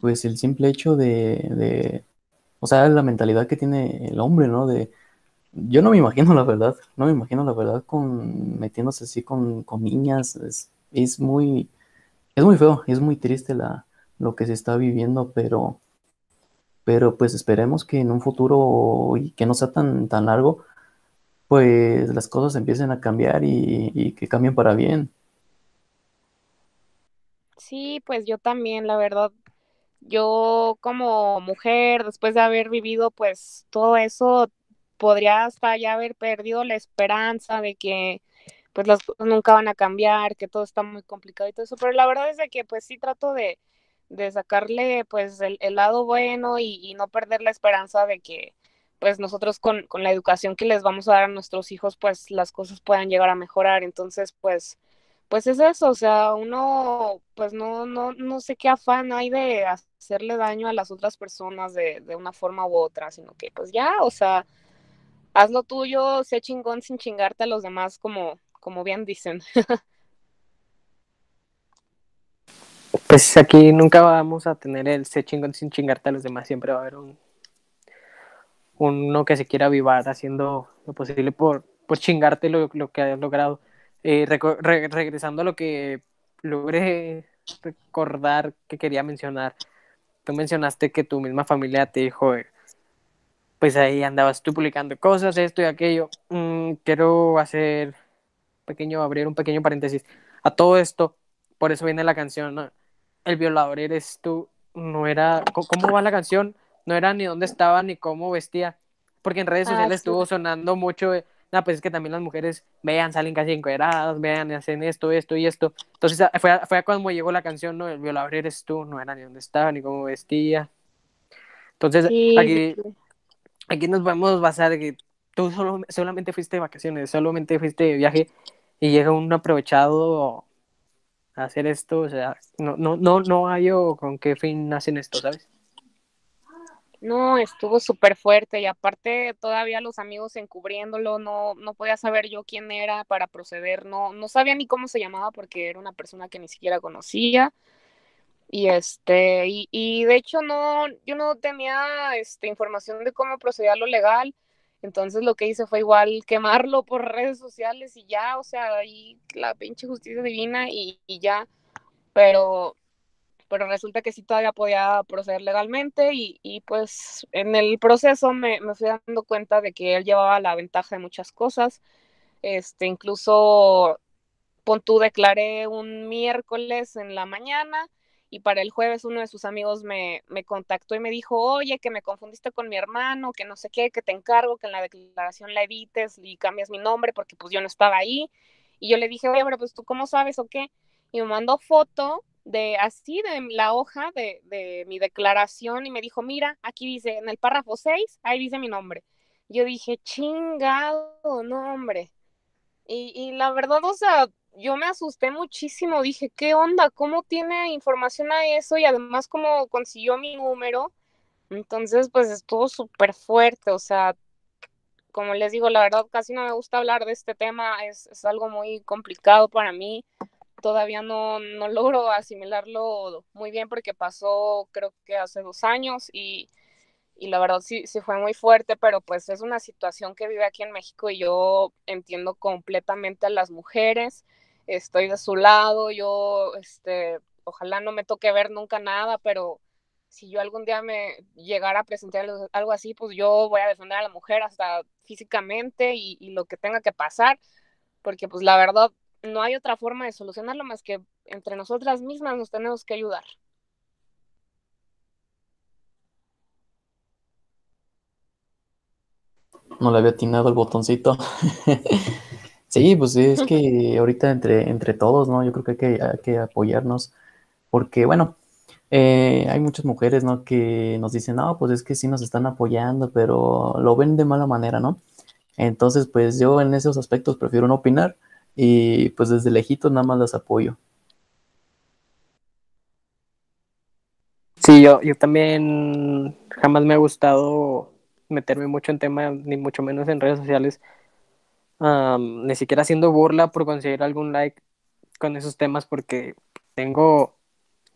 pues el simple hecho de, de, o sea, la mentalidad que tiene el hombre, ¿no? De, yo no me imagino la verdad, no me imagino la verdad con metiéndose así con, con niñas, es, es muy, es muy feo, es muy triste la, lo que se está viviendo, pero, pero pues esperemos que en un futuro y que no sea tan, tan largo, pues las cosas empiecen a cambiar y, y que cambien para bien. Sí, pues yo también, la verdad, yo como mujer, después de haber vivido pues todo eso, podría hasta ya haber perdido la esperanza de que pues las cosas nunca van a cambiar, que todo está muy complicado y todo eso, pero la verdad es de que pues sí trato de, de sacarle pues el, el lado bueno y, y, no perder la esperanza de que pues nosotros con, con, la educación que les vamos a dar a nuestros hijos pues las cosas puedan llegar a mejorar. Entonces pues pues es eso o sea uno pues no no no sé qué afán hay de hacerle daño a las otras personas de, de una forma u otra sino que pues ya o sea haz lo tuyo sé chingón sin chingarte a los demás como como bien dicen Pues aquí nunca vamos a tener el se chingón sin chingarte a los demás, siempre va a haber un uno que se quiera avivar haciendo lo posible por, por chingarte lo, lo que has logrado. Eh, re, re, regresando a lo que logré recordar que quería mencionar, tú mencionaste que tu misma familia te dijo, pues ahí andabas tú publicando cosas, esto y aquello. Mm, quiero hacer pequeño, abrir un pequeño paréntesis a todo esto, por eso viene la canción, ¿no? El violador eres tú, no era, ¿cómo va la canción? No era ni dónde estaba ni cómo vestía, porque en redes sociales ah, sí. estuvo sonando mucho, no, pues es que también las mujeres vean, salen casi encueradas, vean, hacen esto, esto y esto. Entonces fue, fue cuando llegó la canción, ¿no? El violador eres tú, no era ni dónde estaba ni cómo vestía. Entonces sí, aquí, aquí nos podemos basar que tú solo, solamente fuiste de vacaciones, solamente fuiste de viaje y llega un aprovechado hacer esto, o sea, no, no, no, no hay o con qué fin hacen esto, ¿sabes? No, estuvo súper fuerte y aparte todavía los amigos encubriéndolo, no, no podía saber yo quién era para proceder, no, no sabía ni cómo se llamaba porque era una persona que ni siquiera conocía. Y este, y, y de hecho no, yo no tenía este, información de cómo procedía lo legal, entonces lo que hice fue igual quemarlo por redes sociales y ya, o sea, ahí la pinche justicia divina y, ya. Pero, pero resulta que sí todavía podía proceder legalmente y, pues en el proceso me, me, fui dando cuenta de que él llevaba la ventaja de muchas cosas. Este, incluso, pon tú, declaré un miércoles en la mañana y para el jueves uno de sus amigos me, me, contactó y me dijo, oye, que me confundiste con mi hermano, que no sé qué, que te encargo que en la declaración la edites y cambias mi nombre porque pues yo no estaba ahí. Y yo le dije, oye, pero pues tú cómo sabes o qué. Y me mandó foto de así, de la hoja de, de mi declaración y me dijo, mira, aquí dice, en el párrafo 6, ahí dice mi nombre. Yo dije, chingado, nombre. Y, y la verdad, o sea, yo me asusté muchísimo, dije, ¿qué onda? ¿Cómo tiene información a eso? Y además, ¿cómo consiguió mi número? Entonces, pues estuvo súper fuerte, o sea, como les digo, la verdad casi no me gusta hablar de este tema, es, es algo muy complicado para mí, todavía no, no logro asimilarlo muy bien porque pasó creo que hace dos años y, y la verdad sí, sí fue muy fuerte, pero pues es una situación que vive aquí en México y yo entiendo completamente a las mujeres estoy de su lado, yo, este, ojalá no me toque ver nunca nada, pero si yo algún día me llegara a presentar algo así, pues yo voy a defender a la mujer hasta físicamente y, lo que tenga que pasar, porque pues la verdad no hay otra forma de solucionarlo más que entre nosotras mismas nos tenemos que ayudar. No le había atinado el botoncito. sí, pues es que ahorita entre, entre todos, ¿no? Yo creo que hay que, apoyarnos, porque bueno, eh, hay muchas mujeres, ¿no? Que nos dicen, no, pues es que sí nos están apoyando, pero lo ven de mala manera, ¿no? Entonces, pues yo en esos aspectos prefiero no opinar y pues desde lejito nada más las apoyo. Sí, yo, yo también jamás me ha gustado meterme mucho en temas, ni mucho menos en redes sociales, ni siquiera haciendo burla por conseguir algún like con esos temas, porque tengo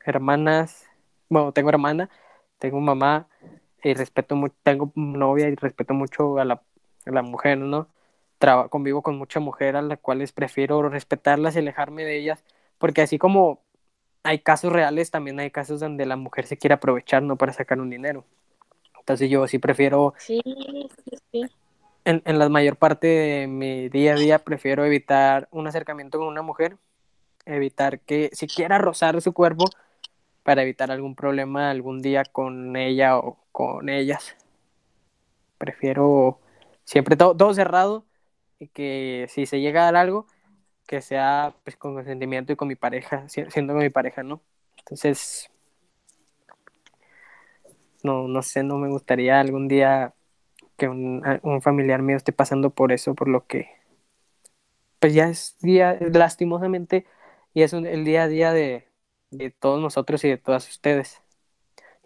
hermanas, bueno, tengo hermana, tengo mamá, y respeto mucho, tengo novia y respeto mucho a la, a la mujer, ¿no? Traba, convivo con mucha mujer a las cuales prefiero respetarlas y alejarme de ellas, porque así como hay casos reales, también hay casos donde la mujer se quiere aprovechar, ¿no? Para sacar un dinero. Entonces yo sí prefiero... Sí, sí, sí. En, en la mayor parte de mi día a día prefiero evitar un acercamiento con una mujer, evitar que siquiera rozar su cuerpo para evitar algún problema algún día con ella o con ellas. Prefiero siempre todo, todo cerrado y que si se llega a dar algo, que sea pues con consentimiento y con mi pareja, siendo con mi pareja, ¿no? Entonces, no, no sé, no me gustaría algún día que un, familiar mío esté pasando por eso, por lo que, pues ya es día, lastimosamente, y es el día a día de, de todos nosotros y de todas ustedes.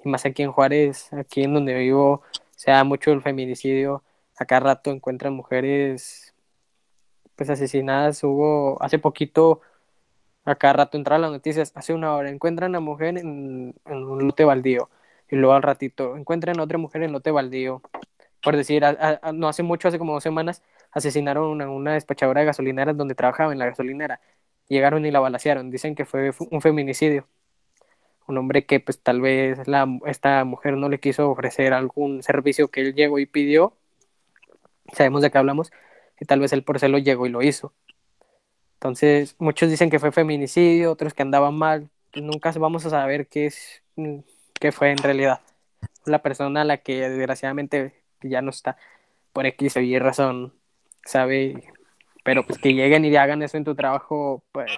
Y más aquí en Juárez, aquí en donde vivo, se da mucho el feminicidio, acá rato encuentran mujeres pues asesinadas. Hubo hace poquito, acá rato entraron las noticias, hace una hora, encuentran a mujer en, un lote baldío. Y luego al ratito, encuentran a otra mujer en lote baldío. Por decir, no hace mucho, hace como dos semanas, asesinaron a una despachadora de gasolineras donde trabajaba en la gasolinera. Llegaron y la balacearon. Dicen que fue un feminicidio. Un hombre que pues tal vez esta mujer no le quiso ofrecer algún servicio que él llegó y pidió. Sabemos de qué hablamos que tal vez él por lo llegó y lo hizo. Entonces, muchos dicen que fue feminicidio, otros que andaban mal. Nunca vamos a saber qué, es, qué fue en realidad. La persona a la que desgraciadamente ya no está por X o Y razón, sabe. Pero pues que lleguen y hagan eso en tu trabajo, pues.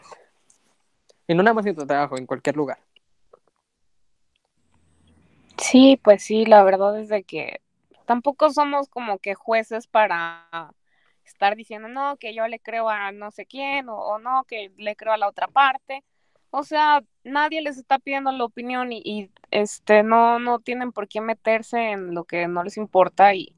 Y no nada más en tu trabajo, en cualquier lugar. Sí, pues sí, la verdad es que tampoco somos como que jueces para estar diciendo, no, que yo le creo a no sé quién o, no, que le creo a la otra parte. O sea, nadie les está pidiendo la opinión y, este no, no tienen por qué meterse en lo que no les importa y,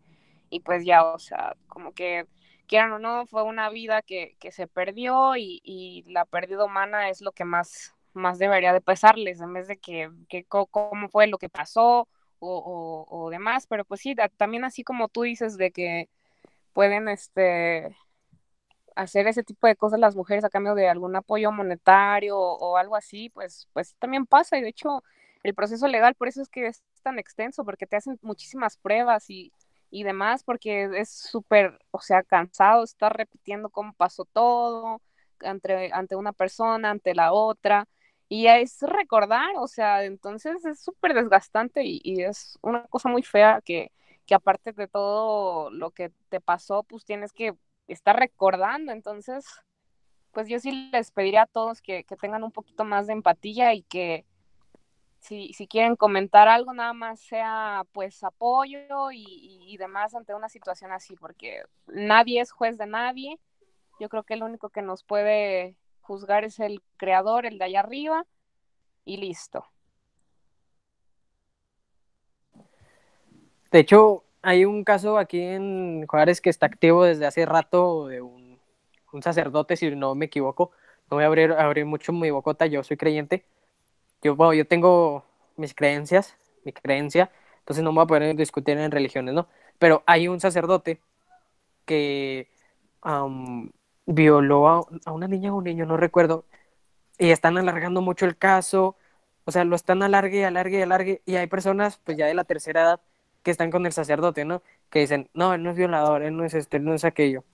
y pues ya, o sea, como que quieran o no, fue una vida que, que se perdió y, y, la pérdida humana es lo que más, más debería de pesarles, en vez de que, que cómo fue lo que pasó o, o, o demás, pero pues sí, también así como tú dices de que pueden este hacer ese tipo de cosas las mujeres a cambio de algún apoyo monetario o, algo así, pues, pues también pasa. Y de hecho, el proceso legal, por eso es que es tan extenso, porque te hacen muchísimas pruebas y, y demás, porque es súper, o sea, cansado estar repitiendo cómo pasó todo ante, ante una persona, ante la otra. Y es recordar, o sea, entonces es súper desgastante y, y es una cosa muy fea que, que aparte de todo lo que te pasó, pues tienes que estar recordando. Entonces, pues yo sí les pediría a todos que, tengan un poquito más de empatía y que si, quieren comentar algo, nada más sea pues apoyo y, y, demás ante una situación así, porque nadie es juez de nadie. Yo creo que el único que nos puede juzgar es el creador, el de allá arriba, y listo. De hecho, hay un caso aquí en Juárez que está activo desde hace rato de un, sacerdote, si no me equivoco. No voy a abrir, mucho mi bocota, yo soy creyente. Yo, bueno, yo tengo mis creencias, mi creencia, entonces no me voy a poder discutir en religiones, ¿no? Pero hay un sacerdote que violó a, a, una niña o un niño, no recuerdo, y están alargando mucho el caso, o sea, lo están alargue, alargue, alargue, y hay personas, pues ya de la tercera edad, que están con el sacerdote, ¿no? Que dicen, no, él no es violador, él no es este, él no es aquello.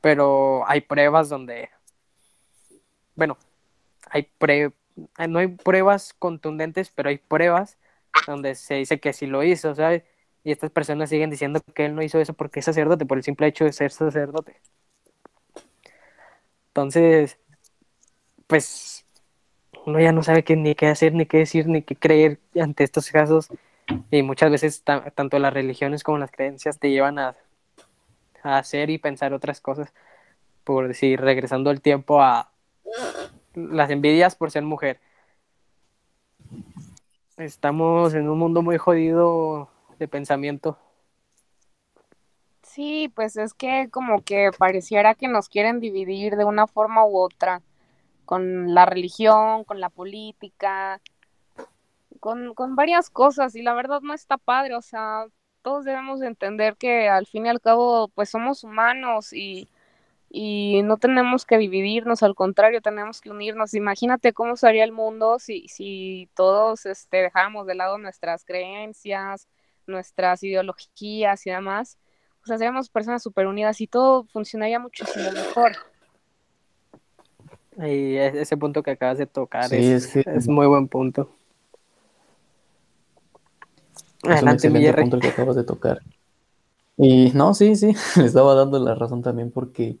Pero hay pruebas donde, bueno, hay no hay pruebas contundentes, pero hay pruebas donde se dice que sí lo hizo, ¿sabes? y estas personas siguen diciendo que él no hizo eso porque es sacerdote, por el simple hecho de ser sacerdote. Entonces, pues uno ya no sabe qué, ni qué hacer, ni qué decir, ni qué creer ante estos casos. Y muchas veces tanto las religiones como las creencias te llevan a, a hacer y pensar otras cosas. Por decir, regresando el tiempo a las envidias por ser mujer. Estamos en un mundo muy jodido de pensamiento. Sí, pues es que como que pareciera que nos quieren dividir de una forma u otra, con la religión, con la política, con, con varias cosas, y la verdad no está padre, o sea, todos debemos entender que al fin y al cabo, pues somos humanos y y no tenemos que dividirnos, al contrario, tenemos que unirnos. Imagínate cómo sería el mundo si, si todos este, dejáramos de lado nuestras creencias, nuestras ideologías y demás. O sea, seríamos personas súper unidas y todo funcionaría muchísimo mejor. Y ese punto que acabas de tocar es, es, muy buen punto. Es un excelente punto que acabas de tocar. Y no, sí, sí, le estaba dando la razón también porque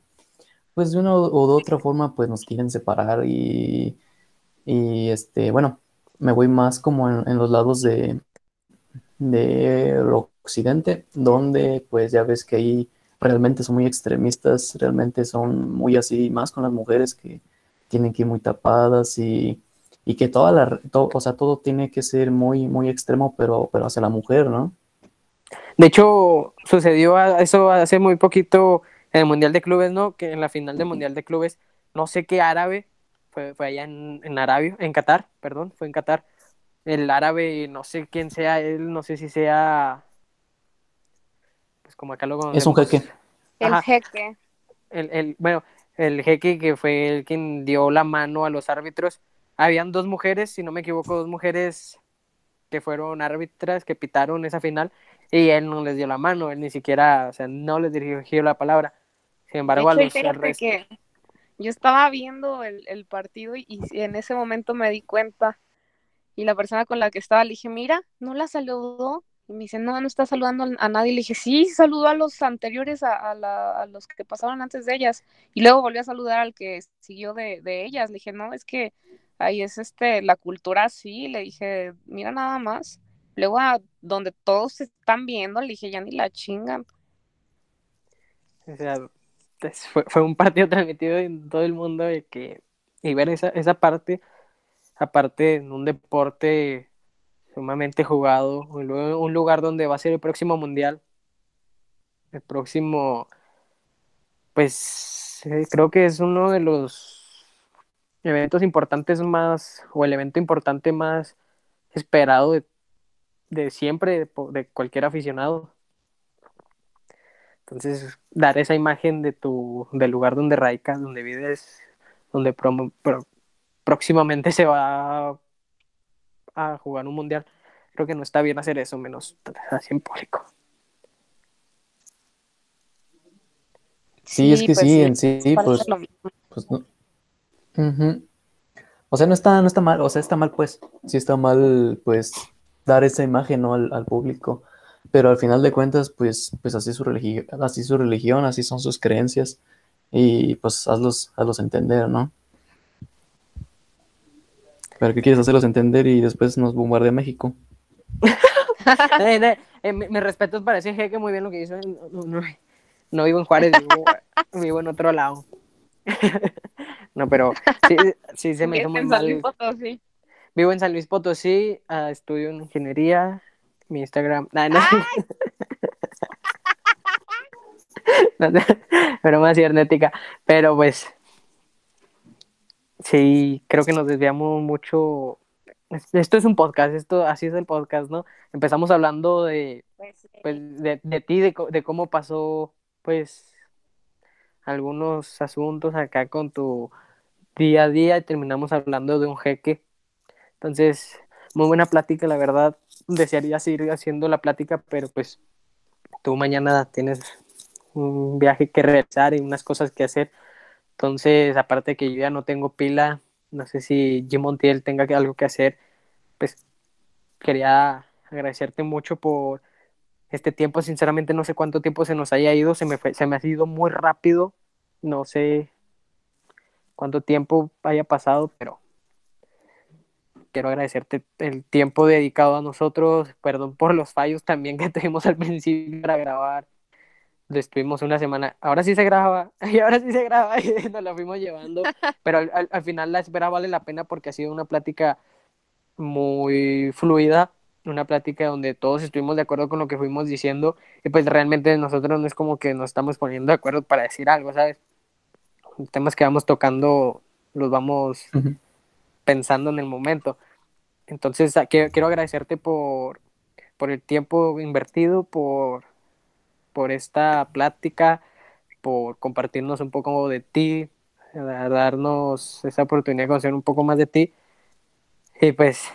pues de una o de otra forma, pues nos quieren separar y, y este, bueno, me voy más como en, los lados de, de occidente, donde pues ya ves que ahí realmente son muy extremistas, realmente son muy así, más con las mujeres que tienen que ir muy tapadas y, y que toda la, o sea, todo tiene que ser muy, muy extremo, pero, pero hacia la mujer, ¿no? De hecho, sucedió eso hace muy poquito en el Mundial de Clubes, ¿no? Que en la final del Mundial de Clubes, no sé qué árabe, fue, fue allá en, en Arabia, en Qatar, perdón, fue en Qatar. El árabe, no sé quién sea él, no sé si sea. Pues como acá lo Es un jeque. El jeque. El, el, bueno, el jeque que fue el quien dio la mano a los árbitros. Habían dos mujeres, si no me equivoco, dos mujeres que fueron árbitras que pitaron esa final y él no les dio la mano, él ni siquiera, o sea, no les dirigió la palabra. Sin embargo, a los que yo estaba viendo el, partido y, en ese momento me di cuenta y la persona con la que estaba le dije, mira, no la saludó. Y me dice, no, no está saludando a nadie. Le dije, sí, saludó a los anteriores, a, los que pasaron antes de ellas. Y luego volvió a saludar al que siguió de, de, ellas. Le dije, no, es que ahí es este, la cultura así. Le dije, mira nada más. Luego a donde todos se están viendo, le dije, ya ni la chingan. O sea, fue, fue, un partido transmitido en todo el mundo y, que, y ver esa, esa parte, aparte en un deporte sumamente jugado, un lugar donde va a ser el próximo mundial, el próximo, pues eh, creo que es uno de los eventos importantes más, o el evento importante más esperado de, de siempre, de, de cualquier aficionado. Entonces, dar esa imagen de tu, del lugar donde radicas, donde vives, donde próximamente se va a jugar un mundial, creo que no está bien hacer eso, menos así en público. Sí, es que pues sí, en sí, pues, pues no. O sea, no está, no está mal, o sea, está mal, pues, sí está mal, pues, dar esa imagen, ¿no? al, al público pero al final de cuentas, pues, pues así, su religión, así su religión, así son sus creencias, y pues hazlos, hazlos entender, ¿no? ¿Pero qué quieres hacerlos entender y después nos bombardea México? eh, eh, mi, respeto es para ese jeque muy bien lo que hizo. No, vivo en Juárez, vivo, en otro lado. no, pero sí, sí se me hizo muy mal. Vivo en San Luis Potosí, uh, estudio en ingeniería, mi Instagram. pero más cibernética. Pero pues, sí, creo que nos desviamos mucho. Esto es un podcast, esto así es el podcast, ¿no? Empezamos hablando de, pues, pues de, de, ti, de, de cómo pasó, pues, algunos asuntos acá con tu día a día y terminamos hablando de un jeque. Entonces, muy buena plática, la verdad. Desearía seguir haciendo la plática, pero pues tú mañana tienes un viaje que realizar y unas cosas que hacer. Entonces, aparte que yo ya no tengo pila, no sé si Jim Montiel tenga algo que hacer, pues quería agradecerte mucho por este tiempo, sinceramente no sé cuánto tiempo se nos haya ido, se me, se me ha ido muy rápido, no sé cuánto tiempo haya pasado, pero quiero agradecerte el tiempo dedicado a nosotros, perdón por los fallos también que tuvimos al principio para grabar, estuvimos una semana, ahora sí se graba, y ahora sí se graba, y nos la fuimos llevando, pero al, al final la espera vale la pena porque ha sido una plática muy fluida, una plática donde todos estuvimos de acuerdo con lo que fuimos diciendo y pues realmente nosotros no es como que nos estamos poniendo de acuerdo para decir algo, ¿sabes? Los temas que vamos tocando los vamos pensando en el momento. Entonces, quiero, agradecerte por, por el tiempo invertido, por, por esta plática, por compartirnos un poco de ti, darnos esa oportunidad de conocer un poco más de ti. Y pues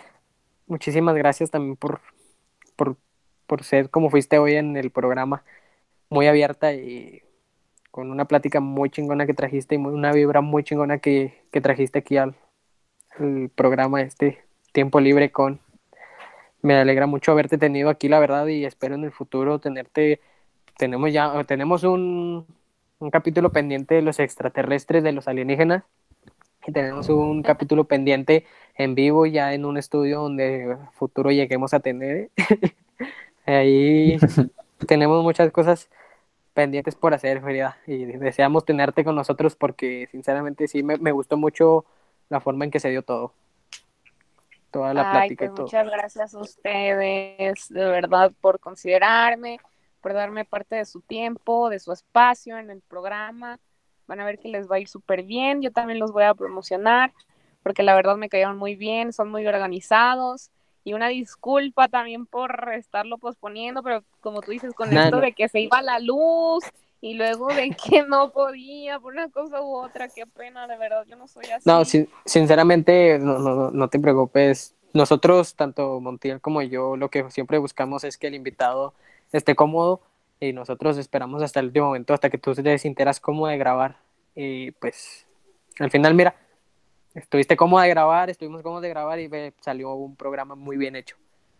muchísimas gracias también por, por, ser como fuiste hoy en el programa, muy abierta y con una plática muy chingona que trajiste y una vibra muy chingona que, trajiste aquí al, programa este tiempo libre con. Me alegra mucho haberte tenido aquí, la verdad, y espero en el futuro tenerte. Tenemos ya, tenemos un, un capítulo pendiente de los extraterrestres, de los alienígenas, y tenemos un capítulo pendiente en vivo ya en un estudio donde futuro lleguemos a tener. Ahí tenemos muchas cosas pendientes por hacer, Frida, y deseamos tenerte con nosotros porque sinceramente sí me, gustó mucho la forma en que se dio todo. Toda la plática y pues todo. Muchas gracias a ustedes, de verdad, por considerarme, por darme parte de su tiempo, de su espacio en el programa. Van a ver que les va a ir súper bien. Yo también los voy a promocionar porque la verdad me cayeron muy bien, son muy organizados. Y una disculpa también por estarlo posponiendo, pero como tú dices, con esto de que se iba la luz y luego de que no podía por una cosa u otra, qué pena, de verdad, yo no soy así. No, sinceramente, no, no, no te preocupes. Nosotros, tanto Montiel como yo, lo que siempre buscamos es que el invitado esté cómodo y nosotros esperamos hasta el último momento, hasta que tú te sinteras cómodo de grabar. Y pues, al final, mira, estuviste cómodo de grabar, estuvimos cómodos de grabar y me salió un programa muy bien hecho.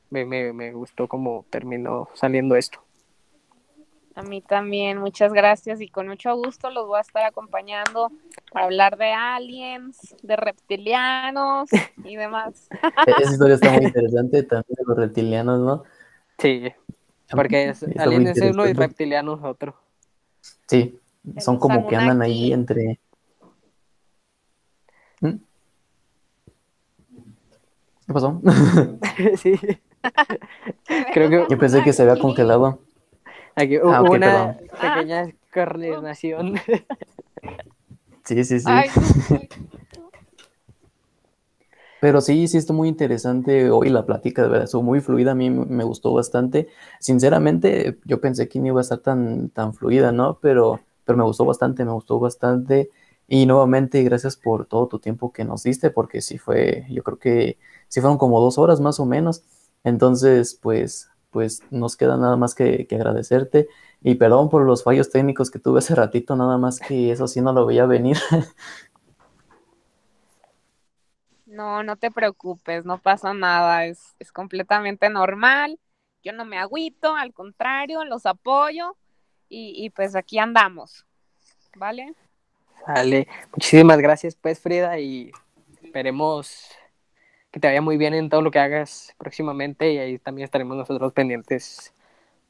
Me, me, me gustó cómo terminó saliendo esto. A mí también, muchas gracias y con mucho gusto los voy a estar acompañando para hablar de aliens, de reptilianos y demás. Esa historia está muy interesante también de los reptilianos, ¿no? Sí, porque es, aliens es uno y reptilianos otro. Sí, son como que andan ahí entre ¿Mm? ¿Qué pasó? sí. Creo que... Yo pensé que se había congelado. Aquí hubo ah, una pequeña coordinación. sí, sí, sí. Pero sí, sí, está muy interesante hoy la plática, de verdad, estuvo muy fluida, a mí me gustó bastante. Sinceramente, yo pensé que no iba a estar tan, tan fluida, ¿no? Pero, pero me gustó bastante, me gustó bastante. Y nuevamente, gracias por todo tu tiempo que nos diste, porque sí fue, yo creo que sí fueron como dos horas más o menos. Entonces, pues, pues nos queda nada más que, agradecerte. Y perdón por los fallos técnicos que tuve hace ratito, nada más que eso sí no lo veía venir. No, no te preocupes, no pasa nada, es, es completamente normal. Yo no me agüito, al contrario, los apoyo y, y pues aquí andamos, ¿vale? Vale, muchísimas gracias pues Frida y esperemos que te vaya muy bien en todo lo que hagas próximamente y ahí también estaremos nosotros pendientes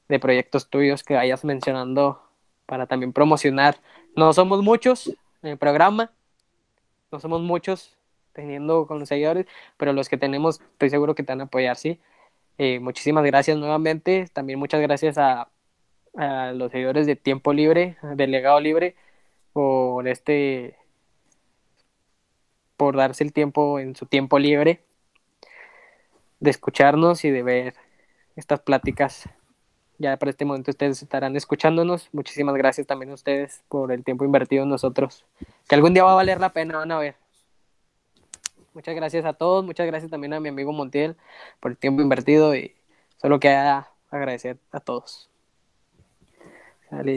de proyectos tuyos que vayas mencionando para también promocionar. No somos muchos en el programa, no somos muchos teniendo con los seguidores, pero los que tenemos estoy seguro que te van a apoyar, ¿sí? Eh, muchísimas gracias nuevamente, también muchas gracias a, a los seguidores de Tiempo Libre, del Legado Libre, por este por darse el tiempo en su tiempo libre de escucharnos y de ver estas pláticas. Ya para este momento ustedes estarán escuchándonos. Muchísimas gracias también a ustedes por el tiempo invertido en nosotros. Que algún día va a valer la pena, van a ver. Muchas gracias a todos, muchas gracias también a mi amigo Montiel por el tiempo invertido y solo queda agradecer a todos.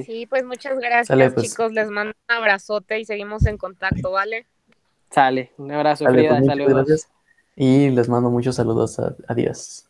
Sí, pues muchas gracias, pues. chicos. Les mando un abrazote y seguimos en contacto, ¿vale? Sale, un abrazo, Frida, pues, saludos. Y les mando muchos saludos. Adiós.